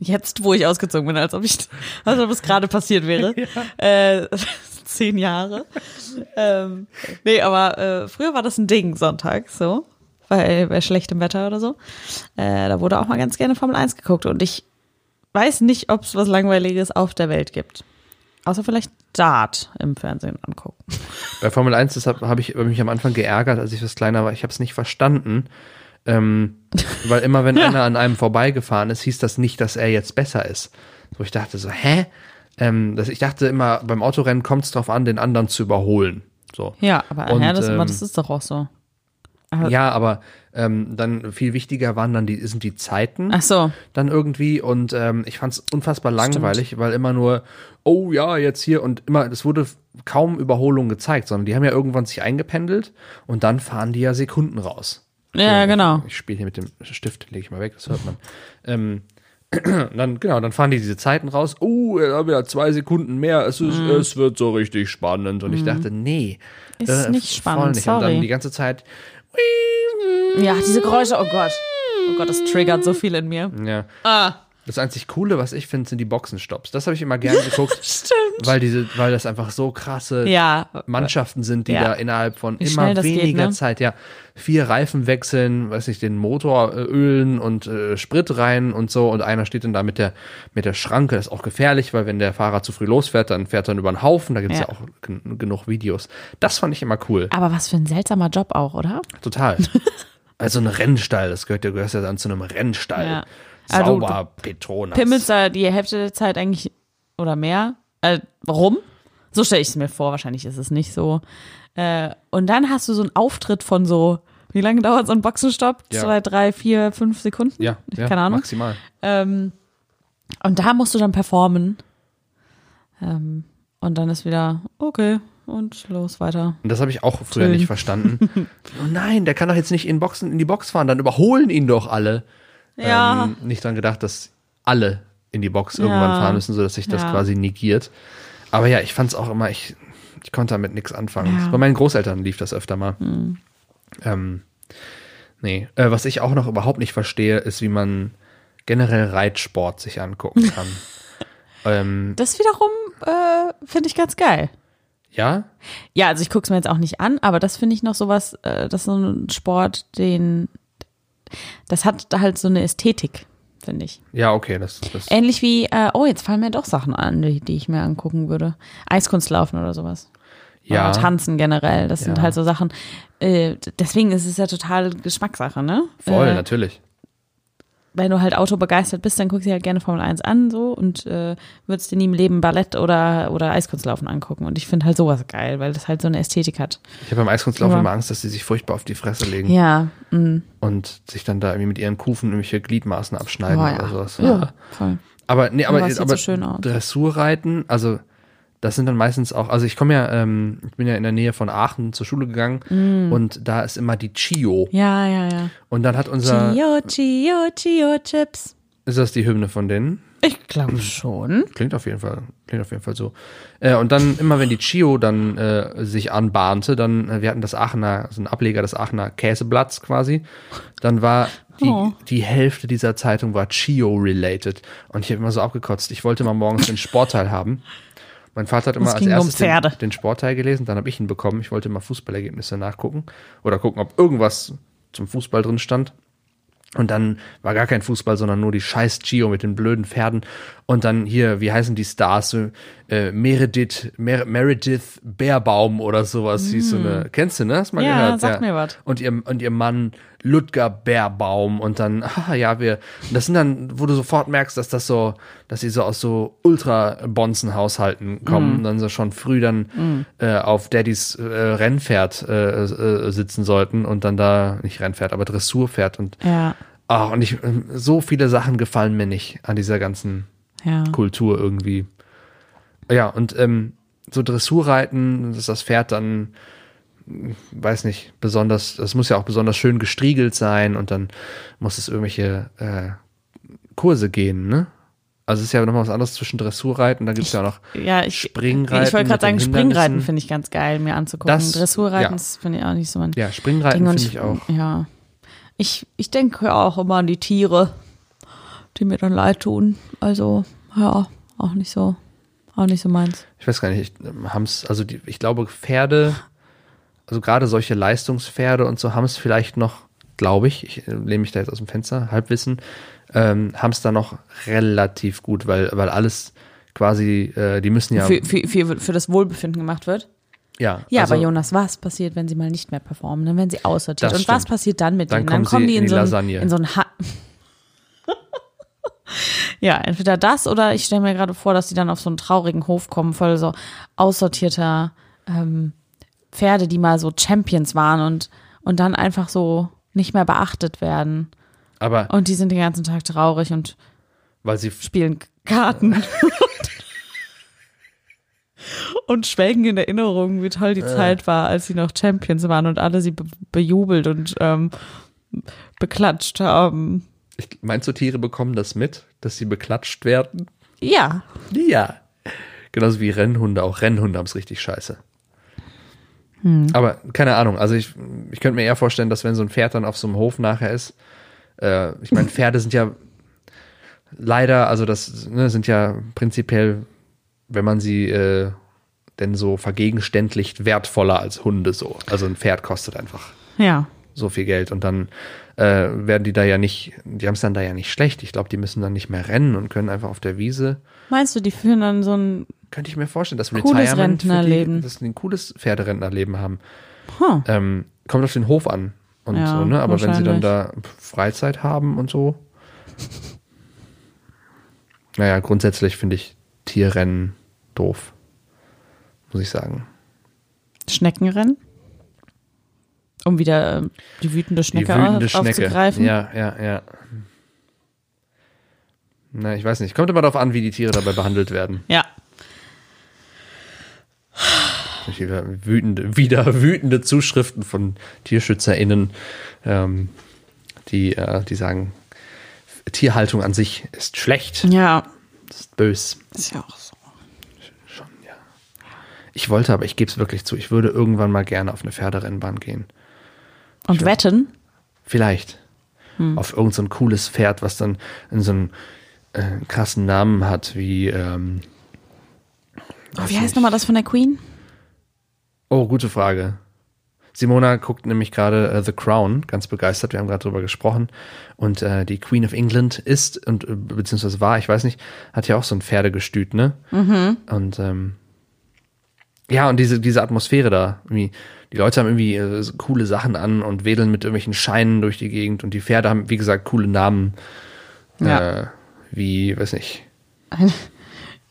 [SPEAKER 3] Jetzt, wo ich ausgezogen bin, als ob ich, als ob es gerade passiert wäre. Äh, zehn Jahre. ähm, nee, aber äh, früher war das ein Ding, Sonntag, so. Bei, bei schlechtem Wetter oder so. Äh, da wurde auch mal ganz gerne Formel 1 geguckt. Und ich weiß nicht, ob es was Langweiliges auf der Welt gibt. Außer vielleicht Dart im Fernsehen angucken.
[SPEAKER 1] Bei Formel 1, deshalb habe ich mich am Anfang geärgert, als ich was kleiner war. Ich habe es nicht verstanden. Ähm, weil immer, wenn einer an einem vorbeigefahren ist, hieß das nicht, dass er jetzt besser ist. So, ich dachte so, hä? Ähm, das, ich dachte immer, beim Autorennen kommt es darauf an, den anderen zu überholen. So.
[SPEAKER 3] Ja, aber
[SPEAKER 1] Und,
[SPEAKER 3] ja, das,
[SPEAKER 1] ähm,
[SPEAKER 3] das ist doch auch so.
[SPEAKER 1] Ja, aber ähm, dann viel wichtiger waren dann die, sind die Zeiten.
[SPEAKER 3] Ach so.
[SPEAKER 1] dann irgendwie und ähm, ich fand es unfassbar langweilig, weil immer nur, oh ja, jetzt hier und immer, es wurde kaum Überholung gezeigt, sondern die haben ja irgendwann sich eingependelt und dann fahren die ja Sekunden raus.
[SPEAKER 3] Ja, genau.
[SPEAKER 1] Ich spiele hier mit dem Stift, lege ich mal weg, das hört man. ähm, dann, genau, dann fahren die diese Zeiten raus. Oh, er hat wieder zwei Sekunden mehr. Es, ist, es wird so richtig spannend. Und ich dachte, nee.
[SPEAKER 3] Mhm.
[SPEAKER 1] äh,
[SPEAKER 3] Ist nicht spannend,
[SPEAKER 1] nicht. Und
[SPEAKER 3] sorry.
[SPEAKER 1] dann die ganze Zeit,
[SPEAKER 3] Ja, diese Geräusche, oh Gott. Oh Gott, das triggert so viel in mir.
[SPEAKER 1] Ja.
[SPEAKER 3] Ah.
[SPEAKER 1] Das einzig Coole, was ich finde, sind die Boxenstops. Das habe ich immer gerne geguckt.
[SPEAKER 3] Stimmt.
[SPEAKER 1] Weil diese, weil das einfach so krasse
[SPEAKER 3] Ja.
[SPEAKER 1] Mannschaften sind, die
[SPEAKER 3] Ja.
[SPEAKER 1] da innerhalb von
[SPEAKER 3] Wie
[SPEAKER 1] immer weniger
[SPEAKER 3] geht, ne?
[SPEAKER 1] Zeit, ja, vier Reifen wechseln, weiß nicht, den Motor äh, ölen und äh, Sprit rein und so und einer steht dann da mit der mit der Schranke, das ist auch gefährlich, weil wenn der Fahrer zu früh losfährt, dann fährt er über den Haufen, da gibt es ja.
[SPEAKER 3] Ja.
[SPEAKER 1] auch gen genug Videos. Das fand ich immer cool,
[SPEAKER 3] Aber was für ein seltsamer Job auch, oder?
[SPEAKER 1] total. also ein Rennstall, das gehört, du gehörst ja dann zu einem Rennstall.
[SPEAKER 3] Ja. Also,
[SPEAKER 1] Sauber, Petronas.
[SPEAKER 3] Pimmelst da die Hälfte der Zeit eigentlich oder mehr? Äh, warum? So stelle ich es mir vor, wahrscheinlich ist es nicht so. Äh, und dann hast du so einen Auftritt von so, wie lange dauert so ein Boxenstopp?
[SPEAKER 1] Ja.
[SPEAKER 3] Zwei, drei, vier, fünf Sekunden?
[SPEAKER 1] ja, ja,
[SPEAKER 3] Keine Ahnung.
[SPEAKER 1] maximal.
[SPEAKER 3] Ähm, und da musst du dann performen. Ähm, und dann ist wieder, okay, und los weiter.
[SPEAKER 1] Und das habe ich auch früher
[SPEAKER 3] Schön.
[SPEAKER 1] nicht verstanden. oh nein, der kann doch jetzt nicht in Boxen in die Box fahren, dann überholen ihn doch alle.
[SPEAKER 3] Ja.
[SPEAKER 1] Ähm, nicht dran gedacht, dass alle in die Box irgendwann
[SPEAKER 3] Ja.
[SPEAKER 1] fahren müssen, sodass sich das
[SPEAKER 3] Ja.
[SPEAKER 1] quasi negiert. Aber ja, ich fand es auch immer, ich, ich konnte damit nichts anfangen. Bei meinen Großeltern lief das öfter mal. Ähm, nee, äh, was ich auch noch überhaupt nicht verstehe, ist, wie man generell Reitsport sich angucken kann. ähm,
[SPEAKER 3] Das wiederum äh, finde ich ganz geil.
[SPEAKER 1] ja,
[SPEAKER 3] Ja, also ich gucke es mir jetzt auch nicht an, aber das finde ich noch sowas, äh, das ist so ein Sport, den, das hat halt so eine Ästhetik, finde ich.
[SPEAKER 1] ja, okay, das, das
[SPEAKER 3] Ähnlich wie, äh, oh, jetzt fallen mir doch Sachen an, die, die ich mir angucken würde. Eiskunstlaufen oder sowas.
[SPEAKER 1] ja.
[SPEAKER 3] Oder Tanzen generell, das sind
[SPEAKER 1] Ja.
[SPEAKER 3] halt so Sachen. Äh, deswegen ist es ja total Geschmackssache, ne?
[SPEAKER 1] Voll,
[SPEAKER 3] äh,
[SPEAKER 1] natürlich.
[SPEAKER 3] Wenn du halt Auto begeistert bist, dann guckst du dir halt gerne Formel 1 an so und äh, würdest dir nie im Leben Ballett oder, oder Eiskunstlaufen angucken. Und ich finde halt sowas geil, weil das halt so eine Ästhetik hat.
[SPEAKER 1] Ich habe beim Eiskunstlaufen
[SPEAKER 3] Ja.
[SPEAKER 1] immer Angst, dass sie sich furchtbar auf die Fresse legen
[SPEAKER 3] Ja, mm.
[SPEAKER 1] und sich dann da irgendwie mit ihren Kufen irgendwelche Gliedmaßen abschneiden
[SPEAKER 3] Oh, ja.
[SPEAKER 1] oder sowas.
[SPEAKER 3] ja, voll.
[SPEAKER 1] Aber nee, aber,
[SPEAKER 3] Aber
[SPEAKER 1] aber
[SPEAKER 3] so.
[SPEAKER 1] Dressurreiten, also das sind dann meistens auch, also ich komme ja, ähm, ich bin ja in der Nähe von Aachen zur Schule gegangen
[SPEAKER 3] Mm.
[SPEAKER 1] und da ist immer die Chio.
[SPEAKER 3] Ja, ja, ja.
[SPEAKER 1] Und dann hat unser,
[SPEAKER 3] Chio, Chio, Chio Chips.
[SPEAKER 1] ist das die Hymne von denen?
[SPEAKER 3] Ich glaube schon.
[SPEAKER 1] Klingt auf jeden Fall, klingt auf jeden Fall so. Äh, und dann immer, wenn die Chio dann äh, sich anbahnte, dann, äh, wir hatten das Aachener, so ein Ableger des Aachener Käseblatts quasi, dann war die,
[SPEAKER 3] Oh.
[SPEAKER 1] die Hälfte dieser Zeitung war Chio-related. Und ich habe immer so abgekotzt. Ich wollte mal morgens den Sportteil haben. Mein Vater hat immer
[SPEAKER 3] Es
[SPEAKER 1] als
[SPEAKER 3] ging um
[SPEAKER 1] erstes den, den Sportteil gelesen, dann habe ich ihn bekommen. Ich wollte mal Fußballergebnisse nachgucken oder gucken, ob irgendwas zum Fußball drin stand. Und dann war gar kein Fußball, sondern nur die scheiß Gio mit den blöden Pferden. Und dann hier, wie heißen die Stars? Äh, Meredith, Mer Meredith Bärbaum oder sowas. Hieß so eine, kennst du, ne? Hast mal
[SPEAKER 3] Mm. Ja,
[SPEAKER 1] gehört?
[SPEAKER 3] sag mir was.
[SPEAKER 1] Und ihr, und ihr Mann Ludger Bärbaum. Und dann, ah, ja, wir, das sind dann, wo du sofort merkst, dass das so, dass sie so aus so Ultra-Bonzen-Haushalten kommen.
[SPEAKER 3] Mm.
[SPEAKER 1] Dann so schon früh dann äh, auf Daddys äh, Rennpferd äh, äh, sitzen sollten und dann da, nicht Rennpferd, aber Dressurpferd und
[SPEAKER 3] Ja,
[SPEAKER 1] Ach, und ich, so viele Sachen gefallen mir nicht an dieser ganzen
[SPEAKER 3] ja.
[SPEAKER 1] Kultur irgendwie. Ja, und ähm, so Dressurreiten, dass das Pferd dann, weiß nicht, besonders, das muss ja auch besonders schön gestriegelt sein und dann muss es irgendwelche äh, Kurse gehen, ne? Also es ist ja nochmal was anderes zwischen Dressurreiten, da gibt es ja auch noch
[SPEAKER 3] Ja, ich,
[SPEAKER 1] Springreiten
[SPEAKER 3] ich wollte gerade sagen, Springreiten finde ich ganz geil, mir anzugucken.
[SPEAKER 1] Das-
[SPEAKER 3] Dressurreiten,
[SPEAKER 1] ja.
[SPEAKER 3] finde ich auch nicht so mein
[SPEAKER 1] Ja, Springreiten finde ich auch.
[SPEAKER 3] Ja. Ich, ich denke auch immer an die Tiere, die mir dann leid tun. Also, ja, auch nicht so, auch nicht so meins.
[SPEAKER 1] ich weiß gar nicht, ich, ähm, haben's, also die, ich glaube Pferde, also gerade solche Leistungspferde und so haben es vielleicht noch, glaube ich, ich äh, lehne mich da jetzt aus dem Fenster, Halbwissen, ähm, haben es da noch relativ gut, weil, weil alles quasi, äh, die müssen ja,
[SPEAKER 3] Für, für, für, für das Wohlbefinden gemacht wird.
[SPEAKER 1] ja,
[SPEAKER 3] Ja,
[SPEAKER 1] also,
[SPEAKER 3] aber Jonas, was passiert, wenn sie mal nicht mehr performen? Dann werden sie aussortiert. Und was passiert dann mit
[SPEAKER 1] Dann
[SPEAKER 3] denen?
[SPEAKER 1] kommen
[SPEAKER 3] Dann kommen
[SPEAKER 1] sie
[SPEAKER 3] die
[SPEAKER 1] in
[SPEAKER 3] in,
[SPEAKER 1] die
[SPEAKER 3] so ein, in so ein ha Ja, entweder das oder ich stelle mir gerade vor, dass die dann auf so einen traurigen Hof kommen, voll so aussortierter ähm, Pferde, die mal so Champions waren und, und dann einfach so nicht mehr beachtet werden.
[SPEAKER 1] aber
[SPEAKER 3] Und die sind den ganzen Tag traurig und
[SPEAKER 1] weil sie,
[SPEAKER 3] spielen Karten. und schwelgen in Erinnerung, wie toll die
[SPEAKER 1] Äh.
[SPEAKER 3] Zeit war, als sie noch Champions waren und alle sie be bejubelt und ähm, beklatscht haben.
[SPEAKER 1] ich, meinst du, Tiere bekommen das mit, dass sie beklatscht werden?
[SPEAKER 3] Ja,
[SPEAKER 1] Ja. Genauso wie Rennhunde, auch Rennhunde haben es richtig scheiße. Aber keine Ahnung, also ich, ich könnte mir eher vorstellen, dass wenn so ein Pferd dann auf so einem Hof nachher ist, äh, ich meine, Pferde sind ja leider, also das ne, sind ja prinzipiell, wenn man sie äh, denn so vergegenständlicht, wertvoller als Hunde so. Also ein Pferd kostet einfach
[SPEAKER 3] ja.
[SPEAKER 1] so viel Geld und dann äh, werden die da ja nicht, die haben es dann da ja nicht schlecht. Ich glaube, die müssen dann nicht mehr rennen und können einfach auf der Wiese
[SPEAKER 3] Meinst du, die führen dann so ein.
[SPEAKER 1] Könnte ich mir vorstellen, dass
[SPEAKER 3] Cooles
[SPEAKER 1] Retirement für die,
[SPEAKER 3] Rentnerleben.
[SPEAKER 1] dass die ein cooles Pferderentnerleben haben.
[SPEAKER 3] Huh.
[SPEAKER 1] Ähm, kommt auf den Hof an und
[SPEAKER 3] Ja,
[SPEAKER 1] so, ne? Aber wenn sie dann da Freizeit haben und so. Naja, grundsätzlich finde ich Tierrennen doof. Muss ich sagen.
[SPEAKER 3] Schneckenrennen? Um wieder ähm, die wütende
[SPEAKER 1] Die
[SPEAKER 3] Schnecke
[SPEAKER 1] wütende
[SPEAKER 3] auf,
[SPEAKER 1] Schnecke.
[SPEAKER 3] aufzugreifen.
[SPEAKER 1] Ja, ja, ja. Na, ich weiß nicht. Kommt immer darauf an, wie die Tiere dabei behandelt werden.
[SPEAKER 3] ja.
[SPEAKER 1] Wieder wütende, wieder wütende Zuschriften von TierschützerInnen, ähm, die, äh, die sagen, Tierhaltung an sich ist schlecht,
[SPEAKER 3] Ja.
[SPEAKER 1] ist bös.
[SPEAKER 3] Ist ja auch so.
[SPEAKER 1] Schon, ja. Ich wollte, aber ich gebe es wirklich zu, ich würde irgendwann mal gerne auf eine Pferderennbahn gehen.
[SPEAKER 3] Und
[SPEAKER 1] Schön.
[SPEAKER 3] wetten?
[SPEAKER 1] Vielleicht. Auf irgend so cooles Pferd, was dann in so einen äh, krassen Namen hat, wie, ähm, Weiß
[SPEAKER 3] wie heißt nochmal das von der Queen?
[SPEAKER 1] Oh, gute Frage. Simona guckt nämlich gerade äh, The Crown, ganz begeistert. Wir haben gerade drüber gesprochen. Und äh, die Queen of England ist und äh, beziehungsweise war, ich weiß nicht, hat ja auch so ein Pferdegestüt, ne? Und ähm, ja, und diese, diese Atmosphäre da, irgendwie, die Leute haben irgendwie äh, so coole Sachen an und wedeln mit irgendwelchen Scheinen durch die Gegend und die Pferde haben, wie gesagt, coole Namen.
[SPEAKER 3] Ja.
[SPEAKER 1] Äh, wie, weiß nicht.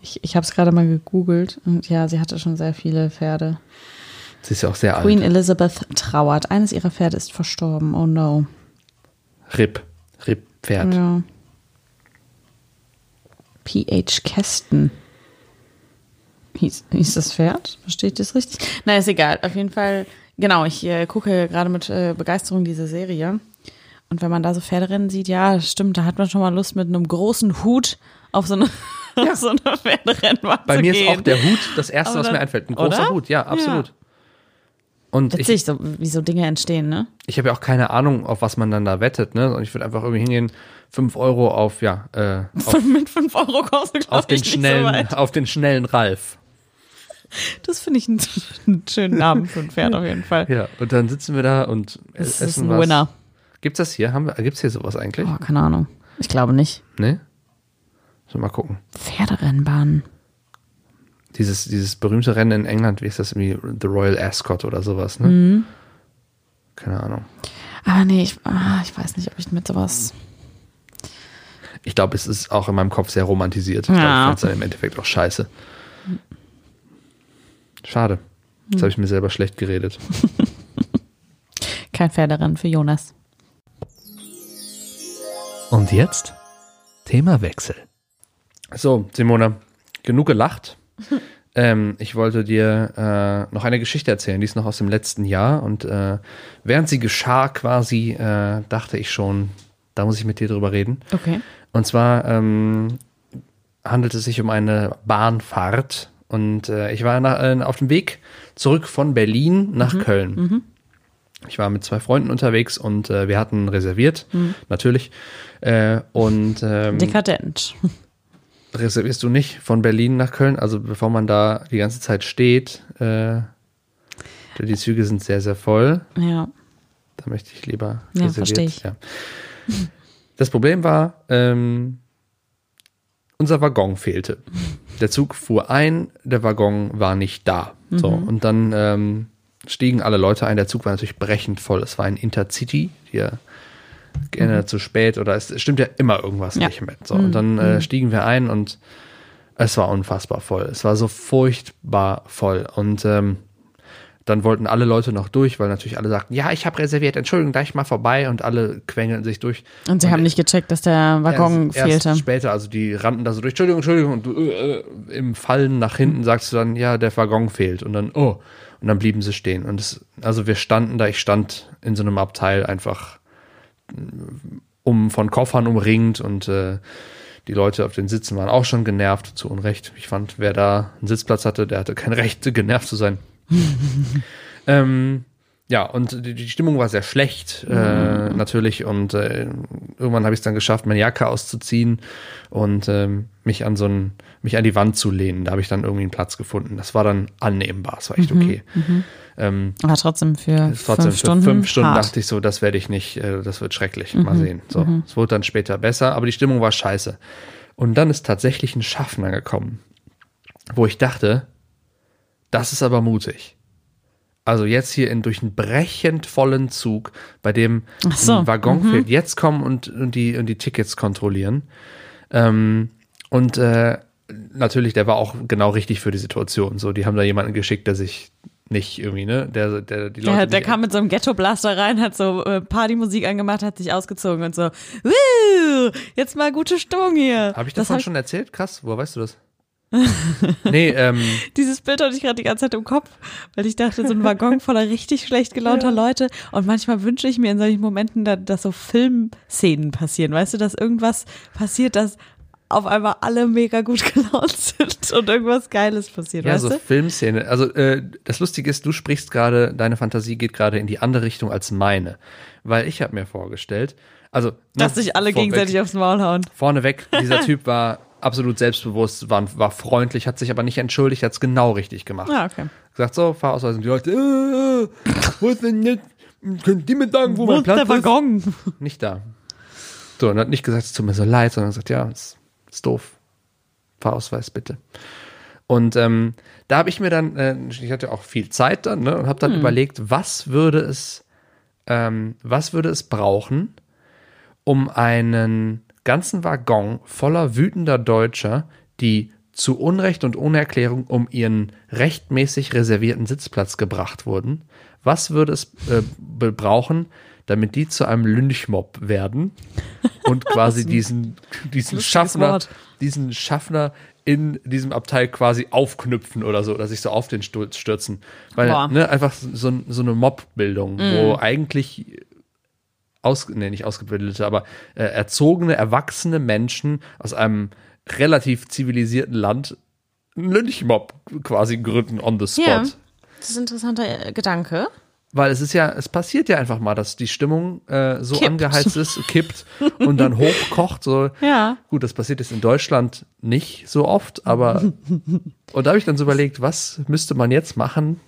[SPEAKER 3] Ich, ich habe es gerade mal gegoogelt und ja, sie hatte schon sehr viele Pferde.
[SPEAKER 1] Sie ist ja auch sehr
[SPEAKER 3] Queen
[SPEAKER 1] alt.
[SPEAKER 3] Elizabeth trauert. Eines ihrer Pferde ist verstorben. Oh no.
[SPEAKER 1] Rip. Rip Pferd.
[SPEAKER 3] Ja. P.H. Keston. Hieß, hieß das Pferd? Verstehe ich das richtig? Na, ist egal. Auf jeden Fall, genau, ich äh, gucke gerade mit äh, Begeisterung diese Serie. Und wenn man da so Pferderennen sieht, ja, stimmt, da hat man schon mal Lust, mit einem großen Hut auf so eine, auf so eine Pferderennbahn
[SPEAKER 1] Bei mir
[SPEAKER 3] gehen.
[SPEAKER 1] ist auch der Hut das Erste,
[SPEAKER 3] Aber
[SPEAKER 1] was mir
[SPEAKER 3] dann-
[SPEAKER 1] einfällt. Ein großer
[SPEAKER 3] oder?
[SPEAKER 1] Hut, ja, absolut. Und ich,
[SPEAKER 3] Witzig, so, wie so Dinge entstehen, ne?
[SPEAKER 1] ich habe ja auch keine Ahnung, auf was man dann da wettet, ne? Und ich würde einfach irgendwie hingehen, 5 Euro auf, ja, äh, auf,
[SPEAKER 3] mit 5 Euro kommst du,
[SPEAKER 1] auf den
[SPEAKER 3] ich, so
[SPEAKER 1] schnellen,
[SPEAKER 3] weit.
[SPEAKER 1] auf den schnellen Ralf.
[SPEAKER 3] Das finde ich einen, einen schönen Namen für ein Pferd auf jeden Fall.
[SPEAKER 1] Ja, und dann sitzen wir da und
[SPEAKER 3] Das
[SPEAKER 1] essen
[SPEAKER 3] ist ein
[SPEAKER 1] was.
[SPEAKER 3] Winner.
[SPEAKER 1] Gibt's das hier? Haben wir, gibt's hier sowas eigentlich?
[SPEAKER 3] Oh, keine Ahnung. Ich glaube nicht.
[SPEAKER 1] Ne? So, mal gucken.
[SPEAKER 3] Pferderennbahn.
[SPEAKER 1] Dieses, dieses berühmte Rennen in England, wie ist das irgendwie? The Royal Ascot oder sowas, ne?
[SPEAKER 3] Mhm.
[SPEAKER 1] Keine Ahnung.
[SPEAKER 3] Aber nee, ich, ah, ich weiß nicht, ob ich mit sowas.
[SPEAKER 1] Ich glaube, es ist auch in meinem Kopf sehr romantisiert. Ich
[SPEAKER 3] Ja.
[SPEAKER 1] glaube, ich fand es dann im Endeffekt auch scheiße. Schade. Jetzt habe ich mir selber schlecht geredet.
[SPEAKER 3] Kein Pferderennen für Jonas.
[SPEAKER 4] Und jetzt Themawechsel.
[SPEAKER 1] So, Simona, genug gelacht. ähm, ich wollte dir äh, noch eine Geschichte erzählen, die ist noch aus dem letzten Jahr. Und äh, während sie geschah quasi, äh, dachte ich schon, da muss ich mit dir drüber reden.
[SPEAKER 3] Okay.
[SPEAKER 1] Und zwar ähm, handelt es sich um eine Bahnfahrt. Und äh, ich war nach, äh, auf dem Weg zurück von Berlin nach Köln. Ich war mit zwei Freunden unterwegs und äh, wir hatten reserviert, natürlich. Äh, und ähm,
[SPEAKER 3] Dekadent.
[SPEAKER 1] Reservierst du nicht von Berlin nach Köln? Also bevor man da die ganze Zeit steht, äh, die Züge sind sehr, sehr voll.
[SPEAKER 3] Ja.
[SPEAKER 1] Da möchte ich lieber
[SPEAKER 3] Ja,
[SPEAKER 1] reserviert.
[SPEAKER 3] verstehe ich.
[SPEAKER 1] Ja. Das Problem war, ähm, unser Waggon fehlte. Der Zug fuhr ein, der Waggon war nicht da. So,
[SPEAKER 3] Mhm.
[SPEAKER 1] und dann ähm, stiegen alle Leute ein. Der Zug war natürlich brechend voll. Es war ein Intercity, hier gerne zu spät oder es stimmt ja immer irgendwas
[SPEAKER 3] Mhm. Ja. Mhm.
[SPEAKER 1] nicht mit. So, und dann äh, stiegen wir ein und es war unfassbar voll. Es war so furchtbar voll. Und ähm, dann wollten alle Leute noch durch, weil natürlich alle sagten, ja, ich habe reserviert, Entschuldigung, gleich mal vorbei und alle quengeln sich durch.
[SPEAKER 3] Und sie haben nicht gecheckt, dass der Waggon
[SPEAKER 1] erst,
[SPEAKER 3] fehlte.
[SPEAKER 1] Erst später, also die rannten da so durch, Entschuldigung, Entschuldigung, und du, äh, im Fallen nach hinten sagst du dann, ja, der Waggon fehlt und dann, oh, und dann blieben sie stehen. Und es, also wir standen da, ich stand in so einem Abteil einfach um von Koffern umringt und äh, die Leute auf den Sitzen waren auch schon genervt, zu Unrecht. Ich fand, wer da einen Sitzplatz hatte, der hatte kein Recht, genervt zu sein. ähm, ja, und die, die Stimmung war sehr schlecht, äh, natürlich. Und äh, irgendwann habe ich es dann geschafft, meine Jacke auszuziehen und ähm, mich an so ein, mich an die Wand zu lehnen. Da habe ich dann irgendwie einen Platz gefunden. Das war dann annehmbar, es war echt okay. Ähm,
[SPEAKER 3] Aber trotzdem für
[SPEAKER 1] trotzdem
[SPEAKER 3] fünf Stunden.
[SPEAKER 1] für fünf Stunden
[SPEAKER 3] hart.
[SPEAKER 1] dachte ich so, das werde ich nicht, äh, das wird schrecklich. Mal sehen. So, es wurde dann später besser, aber die Stimmung war scheiße. Und dann ist tatsächlich ein Schaffner gekommen, wo ich dachte, das ist aber mutig. Also jetzt hier in durch einen brechend vollen Zug, bei dem
[SPEAKER 3] so,
[SPEAKER 1] ein Waggon fehlt, jetzt kommen und, und, die, und die Tickets kontrollieren. Ähm, und äh, natürlich, der war auch genau richtig für die Situation. So, die haben da jemanden geschickt, der sich nicht irgendwie, ne, der, der die Leute
[SPEAKER 3] Der, der kam mit so einem Ghetto-Blaster rein, hat so äh, Partymusik angemacht, hat sich ausgezogen und so, Woo, jetzt mal gute Stimmung hier.
[SPEAKER 1] Habe ich
[SPEAKER 3] Das
[SPEAKER 1] davon
[SPEAKER 3] hab
[SPEAKER 1] schon erzählt? Krass, woher weißt du das? Nee, ähm,
[SPEAKER 3] Dieses Bild hatte ich gerade die ganze Zeit im Kopf, weil ich dachte, so ein Waggon voller richtig schlecht gelaunter Leute. Und manchmal wünsche ich mir in solchen Momenten, da, dass so Filmszenen passieren. Weißt du, dass irgendwas passiert, dass auf einmal alle mega gut gelaunt sind und irgendwas Geiles passiert,
[SPEAKER 1] ja,
[SPEAKER 3] weißt
[SPEAKER 1] so
[SPEAKER 3] du?
[SPEAKER 1] Filmszene. Also äh, das Lustige ist, du sprichst gerade, deine Fantasie geht gerade in die andere Richtung als meine. Weil ich habe mir vorgestellt, also ne,
[SPEAKER 3] Dass sich alle
[SPEAKER 1] vorweg-
[SPEAKER 3] gegenseitig aufs Maul hauen.
[SPEAKER 1] Vorneweg, dieser Typ war absolut selbstbewusst, war, war freundlich, hat sich aber nicht entschuldigt, hat es genau richtig gemacht.
[SPEAKER 3] Ah, okay.
[SPEAKER 1] Gesagt, so, Fahrausweis und die Leute, äh, wo ist denn jetzt, könnt ihr mir sagen, wo,
[SPEAKER 3] Wo
[SPEAKER 1] mein
[SPEAKER 3] ist
[SPEAKER 1] Platz
[SPEAKER 3] der Waggon?
[SPEAKER 1] ist? Nicht da. So, und hat nicht gesagt, es tut mir so leid, sondern gesagt, ja, ist, ist doof. Fahrausweis bitte. Und ähm, da habe ich mir dann, äh, ich hatte auch viel Zeit dann, ne, und habe dann überlegt, was würde es, ähm, was würde es brauchen, um einen ganzen Waggon voller wütender Deutscher, die zu Unrecht und ohne Erklärung um ihren rechtmäßig reservierten Sitzplatz gebracht wurden. Was würde es äh, brauchen, damit die zu einem Lynchmob werden und quasi diesen, diesen Schaffner,
[SPEAKER 3] Wort.
[SPEAKER 1] diesen Schaffner in diesem Abteil quasi aufknüpfen oder so, oder sich so auf den Sturz stürzen. Weil,
[SPEAKER 3] Boah.
[SPEAKER 1] ne, einfach so, so eine Mobbildung, wo eigentlich aus, nee, nicht ausgebildete, aber äh, erzogene, erwachsene Menschen aus einem relativ zivilisierten Land einen Lynchmob quasi gründen on the spot.
[SPEAKER 3] Ja. Das ist ein interessanter äh, Gedanke.
[SPEAKER 1] Weil es ist ja, es passiert ja einfach mal, dass die Stimmung äh, so
[SPEAKER 3] Kippt.
[SPEAKER 1] angeheizt ist, kippt und dann hochkocht. So.
[SPEAKER 3] Ja.
[SPEAKER 1] Gut, das passiert jetzt in Deutschland nicht so oft, aber und da habe ich dann so überlegt, was müsste man jetzt machen,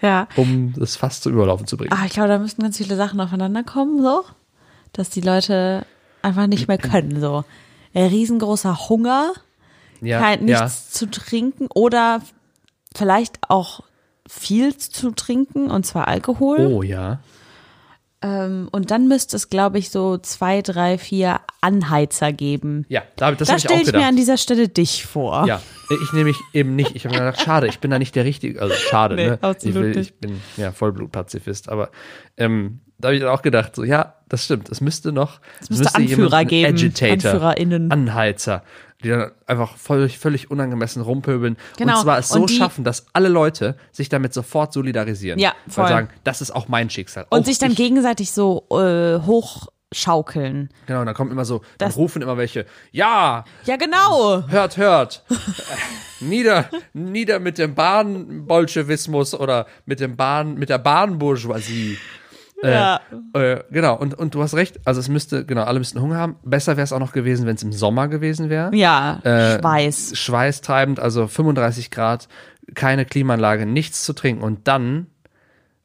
[SPEAKER 3] Ja.
[SPEAKER 1] um das fast zu überlaufen zu bringen?
[SPEAKER 3] Ah, ich glaube, da müssten ganz viele Sachen aufeinander kommen, so. Dass die Leute einfach nicht mehr können, so. Ein riesengroßer Hunger,
[SPEAKER 1] ja,
[SPEAKER 3] kein,
[SPEAKER 1] ja.
[SPEAKER 3] nichts zu trinken oder vielleicht auch viel zu trinken, und zwar Alkohol.
[SPEAKER 1] Oh ja.
[SPEAKER 3] Ähm, und dann müsste es, glaube ich, so zwei, drei, vier Anheizer geben.
[SPEAKER 1] Ja, David, das
[SPEAKER 3] da
[SPEAKER 1] habe ich auch
[SPEAKER 3] stelle ich
[SPEAKER 1] gedacht.
[SPEAKER 3] mir an dieser Stelle dich vor.
[SPEAKER 1] Ja, ich nämlich eben nicht. Ich habe mir gedacht, schade, ich bin da nicht der richtige, also schade,
[SPEAKER 3] Nee,
[SPEAKER 1] ne?
[SPEAKER 3] absolut
[SPEAKER 1] ich, will,
[SPEAKER 3] nicht.
[SPEAKER 1] ich bin ja Vollblutpazifist, aber ähm, da habe ich dann auch gedacht, so ja, das stimmt, es müsste noch, es
[SPEAKER 3] müsste Anführer
[SPEAKER 1] jemanden-
[SPEAKER 3] geben,
[SPEAKER 1] Agitator,
[SPEAKER 3] AnführerInnen.
[SPEAKER 1] Anheizer, die dann einfach völlig, völlig unangemessen rumpöbeln
[SPEAKER 3] Genau,
[SPEAKER 1] und zwar es so schaffen, dass alle Leute sich damit sofort solidarisieren.
[SPEAKER 3] Ja, voll.
[SPEAKER 1] Weil sagen, das ist auch mein Schicksal.
[SPEAKER 3] Und
[SPEAKER 1] auch
[SPEAKER 3] sich dann
[SPEAKER 1] ich.
[SPEAKER 3] gegenseitig so äh, hochschaukeln.
[SPEAKER 1] Genau, und dann kommen immer so, dann
[SPEAKER 3] Das-
[SPEAKER 1] rufen immer welche, ja,
[SPEAKER 3] Ja, genau.
[SPEAKER 1] hört, hört. nieder, nieder mit dem Bahnbolschewismus oder mit dem Bahn, mit der Bahnbourgeoisie.
[SPEAKER 3] Ja.
[SPEAKER 1] Äh, genau, und, und du hast recht, also es müsste, genau, alle müssten Hunger haben. Besser wäre es auch noch gewesen, wenn es im Sommer gewesen wäre.
[SPEAKER 3] Ja,
[SPEAKER 1] Äh,
[SPEAKER 3] Schweiß.
[SPEAKER 1] Schweißtreibend, also 35 Grad, keine Klimaanlage, nichts zu trinken und dann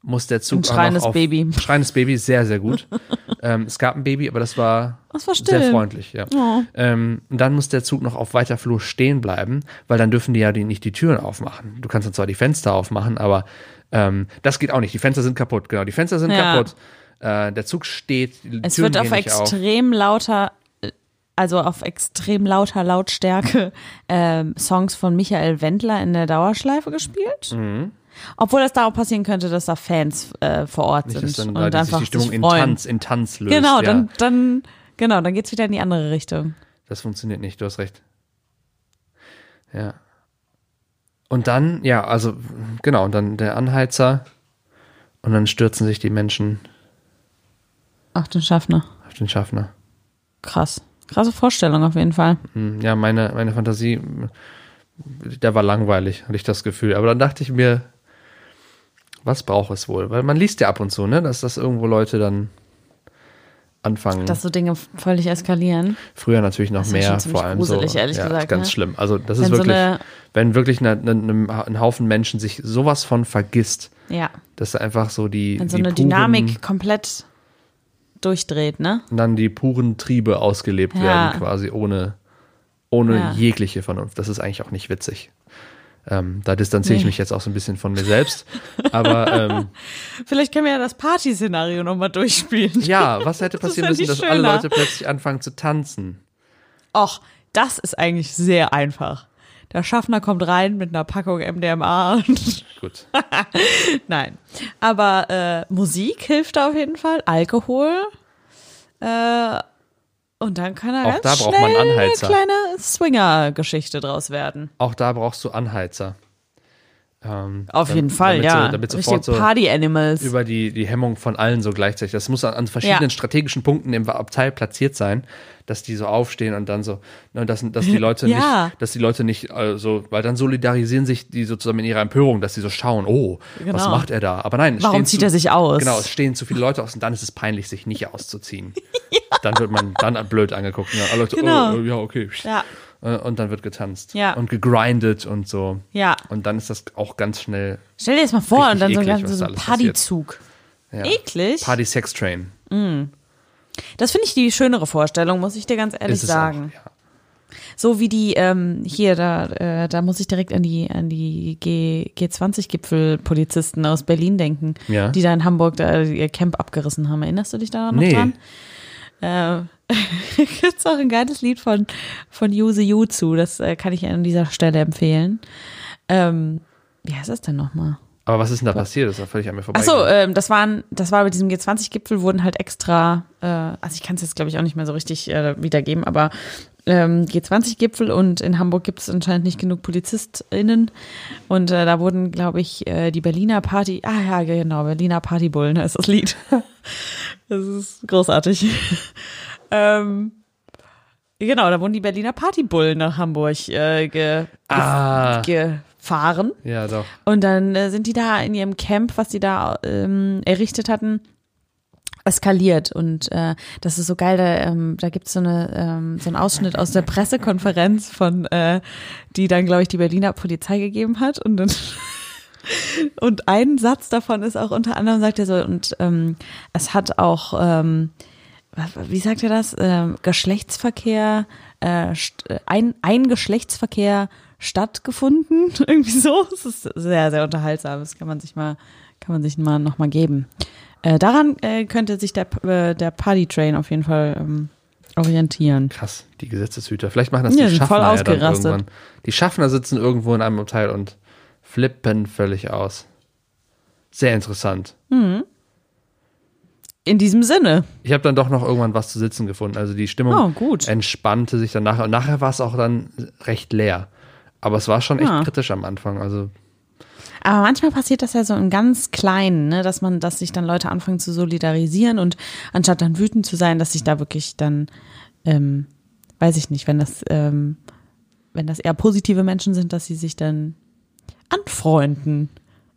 [SPEAKER 1] muss der Zug
[SPEAKER 3] Ein schreiendes
[SPEAKER 1] auch noch auf,
[SPEAKER 3] Baby.
[SPEAKER 1] Schreiendes Baby, sehr, sehr gut. ähm, es gab ein Baby, aber das war,
[SPEAKER 3] Das war still.
[SPEAKER 1] sehr freundlich, ja. Ähm, und dann muss der Zug noch auf weiter Flur stehen bleiben, weil dann dürfen die ja die, nicht die Türen aufmachen. Du kannst dann zwar die Fenster aufmachen, aber ähm, das geht auch nicht. Die Fenster sind kaputt, genau. Die Fenster sind
[SPEAKER 3] Ja.
[SPEAKER 1] kaputt. Äh, der Zug steht,
[SPEAKER 3] Es
[SPEAKER 1] Türen
[SPEAKER 3] wird auf
[SPEAKER 1] nicht auf.
[SPEAKER 3] extrem lauter, äh, also auf extrem lauter Lautstärke ähm, Songs von Michael Wendler in der Dauerschleife gespielt.
[SPEAKER 1] Mhm.
[SPEAKER 3] Obwohl das da auch passieren könnte, dass da Fans äh, vor Ort
[SPEAKER 1] Nicht,
[SPEAKER 3] sind
[SPEAKER 1] dann
[SPEAKER 3] und
[SPEAKER 1] da
[SPEAKER 3] einfach
[SPEAKER 1] die Stimmung in. Tanz, in Tanz löst.
[SPEAKER 3] Genau,
[SPEAKER 1] ja.
[SPEAKER 3] dann, dann, genau, dann geht's wieder in die andere Richtung.
[SPEAKER 1] Das funktioniert nicht, du hast recht. Ja. Und dann, ja, also, genau, und dann der Anheizer und dann stürzen sich die Menschen
[SPEAKER 3] Ach, den Schaffner.
[SPEAKER 1] auf den Schaffner.
[SPEAKER 3] Krass. Krasse Vorstellung auf jeden Fall.
[SPEAKER 1] Hm, Ja, meine, meine Fantasie, der war langweilig, hatte ich das Gefühl. Aber dann dachte ich mir, was braucht es wohl? Weil man liest ja ab und zu, ne, dass das irgendwo Leute dann anfangen.
[SPEAKER 3] Dass so Dinge völlig eskalieren.
[SPEAKER 1] Früher natürlich noch mehr, vor allem
[SPEAKER 3] gruselig,
[SPEAKER 1] so.
[SPEAKER 3] ehrlich
[SPEAKER 1] ja,
[SPEAKER 3] gesagt,
[SPEAKER 1] ganz
[SPEAKER 3] ne?
[SPEAKER 1] schlimm. Also das
[SPEAKER 3] Wenn
[SPEAKER 1] ist
[SPEAKER 3] so
[SPEAKER 1] wirklich,
[SPEAKER 3] eine-
[SPEAKER 1] wenn wirklich eine, eine, ein Haufen Menschen sich sowas von vergisst,
[SPEAKER 3] Ja.
[SPEAKER 1] dass da einfach so die,
[SPEAKER 3] Wenn so
[SPEAKER 1] die
[SPEAKER 3] eine
[SPEAKER 1] puren,
[SPEAKER 3] Dynamik komplett durchdreht, ne?
[SPEAKER 1] dann die puren Triebe ausgelebt
[SPEAKER 3] Ja.
[SPEAKER 1] werden, quasi ohne, ohne
[SPEAKER 3] Ja.
[SPEAKER 1] jegliche Vernunft. Das ist eigentlich auch nicht witzig. Ähm, da distanziere ich
[SPEAKER 3] Nee.
[SPEAKER 1] mich jetzt auch so ein bisschen von mir selbst. Aber ähm,
[SPEAKER 3] Vielleicht können wir ja das Party-Szenario nochmal durchspielen.
[SPEAKER 1] ja, was hätte passieren müssen, dass alle
[SPEAKER 3] schöner.
[SPEAKER 1] Leute plötzlich anfangen zu tanzen?
[SPEAKER 3] Och, das ist eigentlich sehr einfach. Der Schaffner kommt rein mit einer Packung MDMA.
[SPEAKER 1] Gut.
[SPEAKER 3] Nein. Aber äh, Musik hilft da auf jeden Fall. Alkohol. Äh, und dann kann er
[SPEAKER 1] Auch
[SPEAKER 3] ganz
[SPEAKER 1] da braucht
[SPEAKER 3] schnell
[SPEAKER 1] man Anheizer.
[SPEAKER 3] eine kleine Swinger-Geschichte draus werden.
[SPEAKER 1] Auch da brauchst du Anheizer. Ähm,
[SPEAKER 3] Auf
[SPEAKER 1] dam-
[SPEAKER 3] jeden Fall,
[SPEAKER 1] damit
[SPEAKER 3] ja.
[SPEAKER 1] So, damit sofort so
[SPEAKER 3] Party-Animals.
[SPEAKER 1] über die, die Hemmung von allen so gleichzeitig. Das muss an, an verschiedenen
[SPEAKER 3] Ja.
[SPEAKER 1] strategischen Punkten im Abteil platziert sein, dass die so aufstehen und dann so, ne, dass, dass die Leute
[SPEAKER 3] Ja.
[SPEAKER 1] nicht, dass die Leute nicht äh, so, weil dann solidarisieren sich die so zusammen in ihrer Empörung, dass sie so schauen, oh, was
[SPEAKER 3] Genau.
[SPEAKER 1] macht er da? Aber nein, es
[SPEAKER 3] Warum zieht
[SPEAKER 1] zu,
[SPEAKER 3] er sich aus?
[SPEAKER 1] Genau, es stehen zu viele Leute aus und dann ist es peinlich, sich nicht auszuziehen. Dann wird man dann blöd angeguckt. Und dann alle Leute,
[SPEAKER 3] Genau.
[SPEAKER 1] oh, oh, ja, okay.
[SPEAKER 3] Ja.
[SPEAKER 1] Äh, Und dann wird getanzt.
[SPEAKER 3] Ja.
[SPEAKER 1] Und gegrindet und so.
[SPEAKER 3] Ja.
[SPEAKER 1] Und dann ist das auch ganz schnell
[SPEAKER 3] Stell dir das mal vor und dann so ein
[SPEAKER 1] eklig,
[SPEAKER 3] so
[SPEAKER 1] da
[SPEAKER 3] ein
[SPEAKER 1] alles
[SPEAKER 3] Partyyzug.
[SPEAKER 1] ja.
[SPEAKER 3] Eklig.
[SPEAKER 1] Party Sex Train.
[SPEAKER 3] Das finde ich die schönere Vorstellung, muss ich dir ganz ehrlich sagen.
[SPEAKER 1] Auch, ja.
[SPEAKER 3] So wie die, ähm, hier, da, äh, da muss ich direkt an die, an die G, G20-Gipfel-Polizisten aus Berlin denken,
[SPEAKER 1] Ja.
[SPEAKER 3] die da in Hamburg da ihr Camp abgerissen haben. Erinnerst du dich da noch
[SPEAKER 1] Nee.
[SPEAKER 3] dran? Äh, gibt's auch ein geiles Lied von, von Yuse Yu zu. Das äh, kann ich an dieser Stelle empfehlen. Ähm, wie heißt das denn nochmal?
[SPEAKER 1] Aber was ist denn da passiert? Das ist ja völlig an mir vorbei.
[SPEAKER 3] Achso, ähm, das waren, das war bei diesem G20-Gipfel wurden halt extra, äh, also ich kann es jetzt glaube ich auch nicht mehr so richtig äh, wiedergeben, aber ähm, G20-Gipfel und in Hamburg gibt es anscheinend nicht genug PolizistInnen und äh, da wurden, glaube ich, äh, die Berliner Party, ah ja, genau, Berliner Partybullen heißt das Lied. das ist großartig. ähm, genau, da wurden die Berliner Partybullen nach Hamburg äh, ge
[SPEAKER 1] Ah.
[SPEAKER 3] gefahren.
[SPEAKER 1] ja, doch.
[SPEAKER 3] Und dann äh, sind die da in ihrem Camp, was die da ähm, errichtet hatten, eskaliert. Und äh, das ist so geil, da, ähm, da gibt's so, eine, ähm, so einen Ausschnitt aus der Pressekonferenz von, äh, die dann, glaube ich, die Berliner Polizei gegeben hat. Und dann und ein Satz davon ist auch unter anderem, sagt er so, und ähm, es hat auch, ähm, wie sagt er das, ähm, Geschlechtsverkehr, äh, ein, ein Geschlechtsverkehr stattgefunden, irgendwie so. Es ist sehr, sehr unterhaltsam. Das kann man sich mal, kann man sich mal noch mal geben. Äh, daran äh, könnte sich der, äh, der Party Train auf jeden Fall ähm, orientieren.
[SPEAKER 1] Krass, die Gesetzeshüter. Vielleicht machen das
[SPEAKER 3] Ja,
[SPEAKER 1] die
[SPEAKER 3] sind voll
[SPEAKER 1] Schaffner ja dann
[SPEAKER 3] ausgerastet.
[SPEAKER 1] irgendwann. Die Schaffner sitzen irgendwo in einem Abteil und flippen völlig aus. Sehr interessant.
[SPEAKER 3] In diesem Sinne.
[SPEAKER 1] Ich habe dann doch noch irgendwann was zu sitzen gefunden. Also die Stimmung
[SPEAKER 3] Oh, gut.
[SPEAKER 1] entspannte sich dann nachher. Und nachher war es auch dann recht leer. Aber es war schon echt
[SPEAKER 3] Ja.
[SPEAKER 1] kritisch am Anfang. Also
[SPEAKER 3] Aber manchmal passiert das ja so im ganz Kleinen, ne, dass man, dass sich dann Leute anfangen zu solidarisieren und anstatt dann wütend zu sein, dass sich da wirklich dann, ähm, weiß ich nicht, wenn das, ähm, wenn das eher positive Menschen sind, dass sie sich dann anfreunden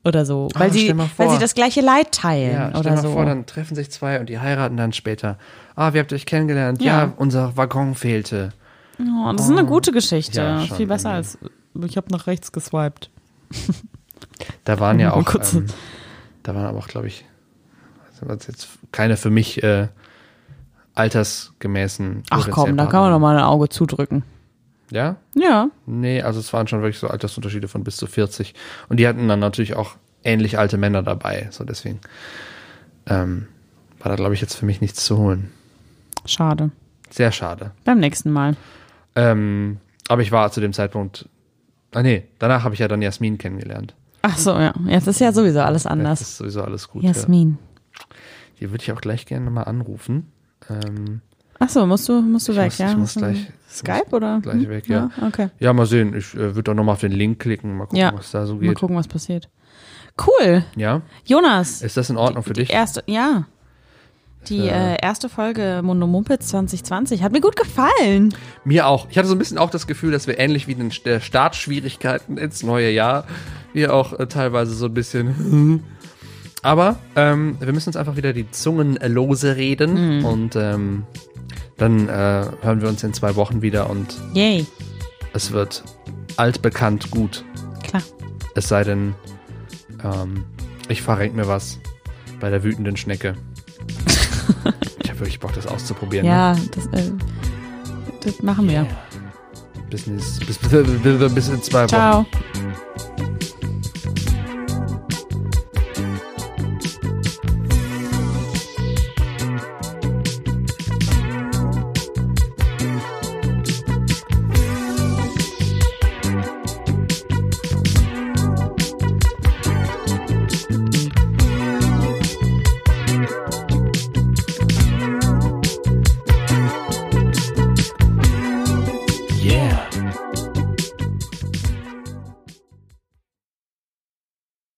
[SPEAKER 3] oder so, weil
[SPEAKER 1] Ah,
[SPEAKER 3] sie, weil sie das gleiche Leid teilen
[SPEAKER 1] ja, stell
[SPEAKER 3] oder
[SPEAKER 1] mal
[SPEAKER 3] so.
[SPEAKER 1] vor, dann treffen sich zwei und die heiraten dann später. Ah, wie habt euch kennengelernt? Ja,
[SPEAKER 3] Ja.
[SPEAKER 1] unser Waggon fehlte.
[SPEAKER 3] oh, das ist eine gute Geschichte,
[SPEAKER 1] Ja,
[SPEAKER 3] viel besser
[SPEAKER 1] irgendwie.
[SPEAKER 3] als ich habe nach rechts geswiped.
[SPEAKER 1] Da waren ja auch, ähm, da waren aber auch, glaube ich, also was jetzt keine für mich äh, altersgemäßen.
[SPEAKER 3] Ach komm, da kann man noch mal ein Auge zudrücken.
[SPEAKER 1] Ja?
[SPEAKER 3] Ja,
[SPEAKER 1] Nee, also es waren schon wirklich so Altersunterschiede von bis zu 40. Und die hatten dann natürlich auch ähnlich alte Männer dabei. So deswegen ähm, war da, glaube ich, jetzt für mich nichts zu holen.
[SPEAKER 3] schade.
[SPEAKER 1] Sehr schade.
[SPEAKER 3] Beim nächsten Mal.
[SPEAKER 1] Ähm, aber ich war zu dem Zeitpunkt. Ah nee, danach habe ich ja dann Jasmin kennengelernt.
[SPEAKER 3] Ach so, ja. Jetzt ist ja sowieso alles anders.
[SPEAKER 1] ist sowieso alles gut. Ja.
[SPEAKER 3] Jasmin.
[SPEAKER 1] Die würde ich auch gleich gerne nochmal anrufen. Ähm,
[SPEAKER 3] Ach so, musst du, musst du weg,
[SPEAKER 1] muss-
[SPEAKER 3] ja?
[SPEAKER 1] ich muss gleich-
[SPEAKER 3] Skype
[SPEAKER 1] muss
[SPEAKER 3] oder?
[SPEAKER 1] gleich
[SPEAKER 3] Hm?
[SPEAKER 1] weg, ja.
[SPEAKER 3] Okay.
[SPEAKER 1] ja, mal sehen. Ich äh, würde doch nochmal auf den Link klicken, mal gucken,
[SPEAKER 3] Ja.
[SPEAKER 1] was da so
[SPEAKER 3] Mal
[SPEAKER 1] geht.
[SPEAKER 3] gucken, was passiert. Cool.
[SPEAKER 1] Ja?
[SPEAKER 3] Jonas.
[SPEAKER 1] Ist das in Ordnung für
[SPEAKER 3] die
[SPEAKER 1] dich?
[SPEAKER 3] erste, ja. Die
[SPEAKER 1] Ja.
[SPEAKER 3] äh, erste Folge Mundo Mumpitz 2020 hat mir gut gefallen.
[SPEAKER 1] Mir auch. Ich hatte so ein bisschen auch das Gefühl, dass wir ähnlich wie der Startschwierigkeiten ins neue Jahr, wir auch äh, teilweise so ein bisschen. Aber ähm, wir müssen uns einfach wieder die Zungen äh, lose reden und ähm, dann äh, hören wir uns in zwei Wochen wieder und
[SPEAKER 3] Yay.
[SPEAKER 1] es wird altbekannt gut.
[SPEAKER 3] Klar.
[SPEAKER 1] Es sei denn, ähm, ich verrenk mir was bei der wütenden Schnecke. ich habe wirklich Bock, das auszuprobieren. Ne?
[SPEAKER 3] Ja, das, äh, das machen wir.
[SPEAKER 1] Bis, nächstes- bis, bis, bis, bis in zwei Wochen.
[SPEAKER 3] Ciao.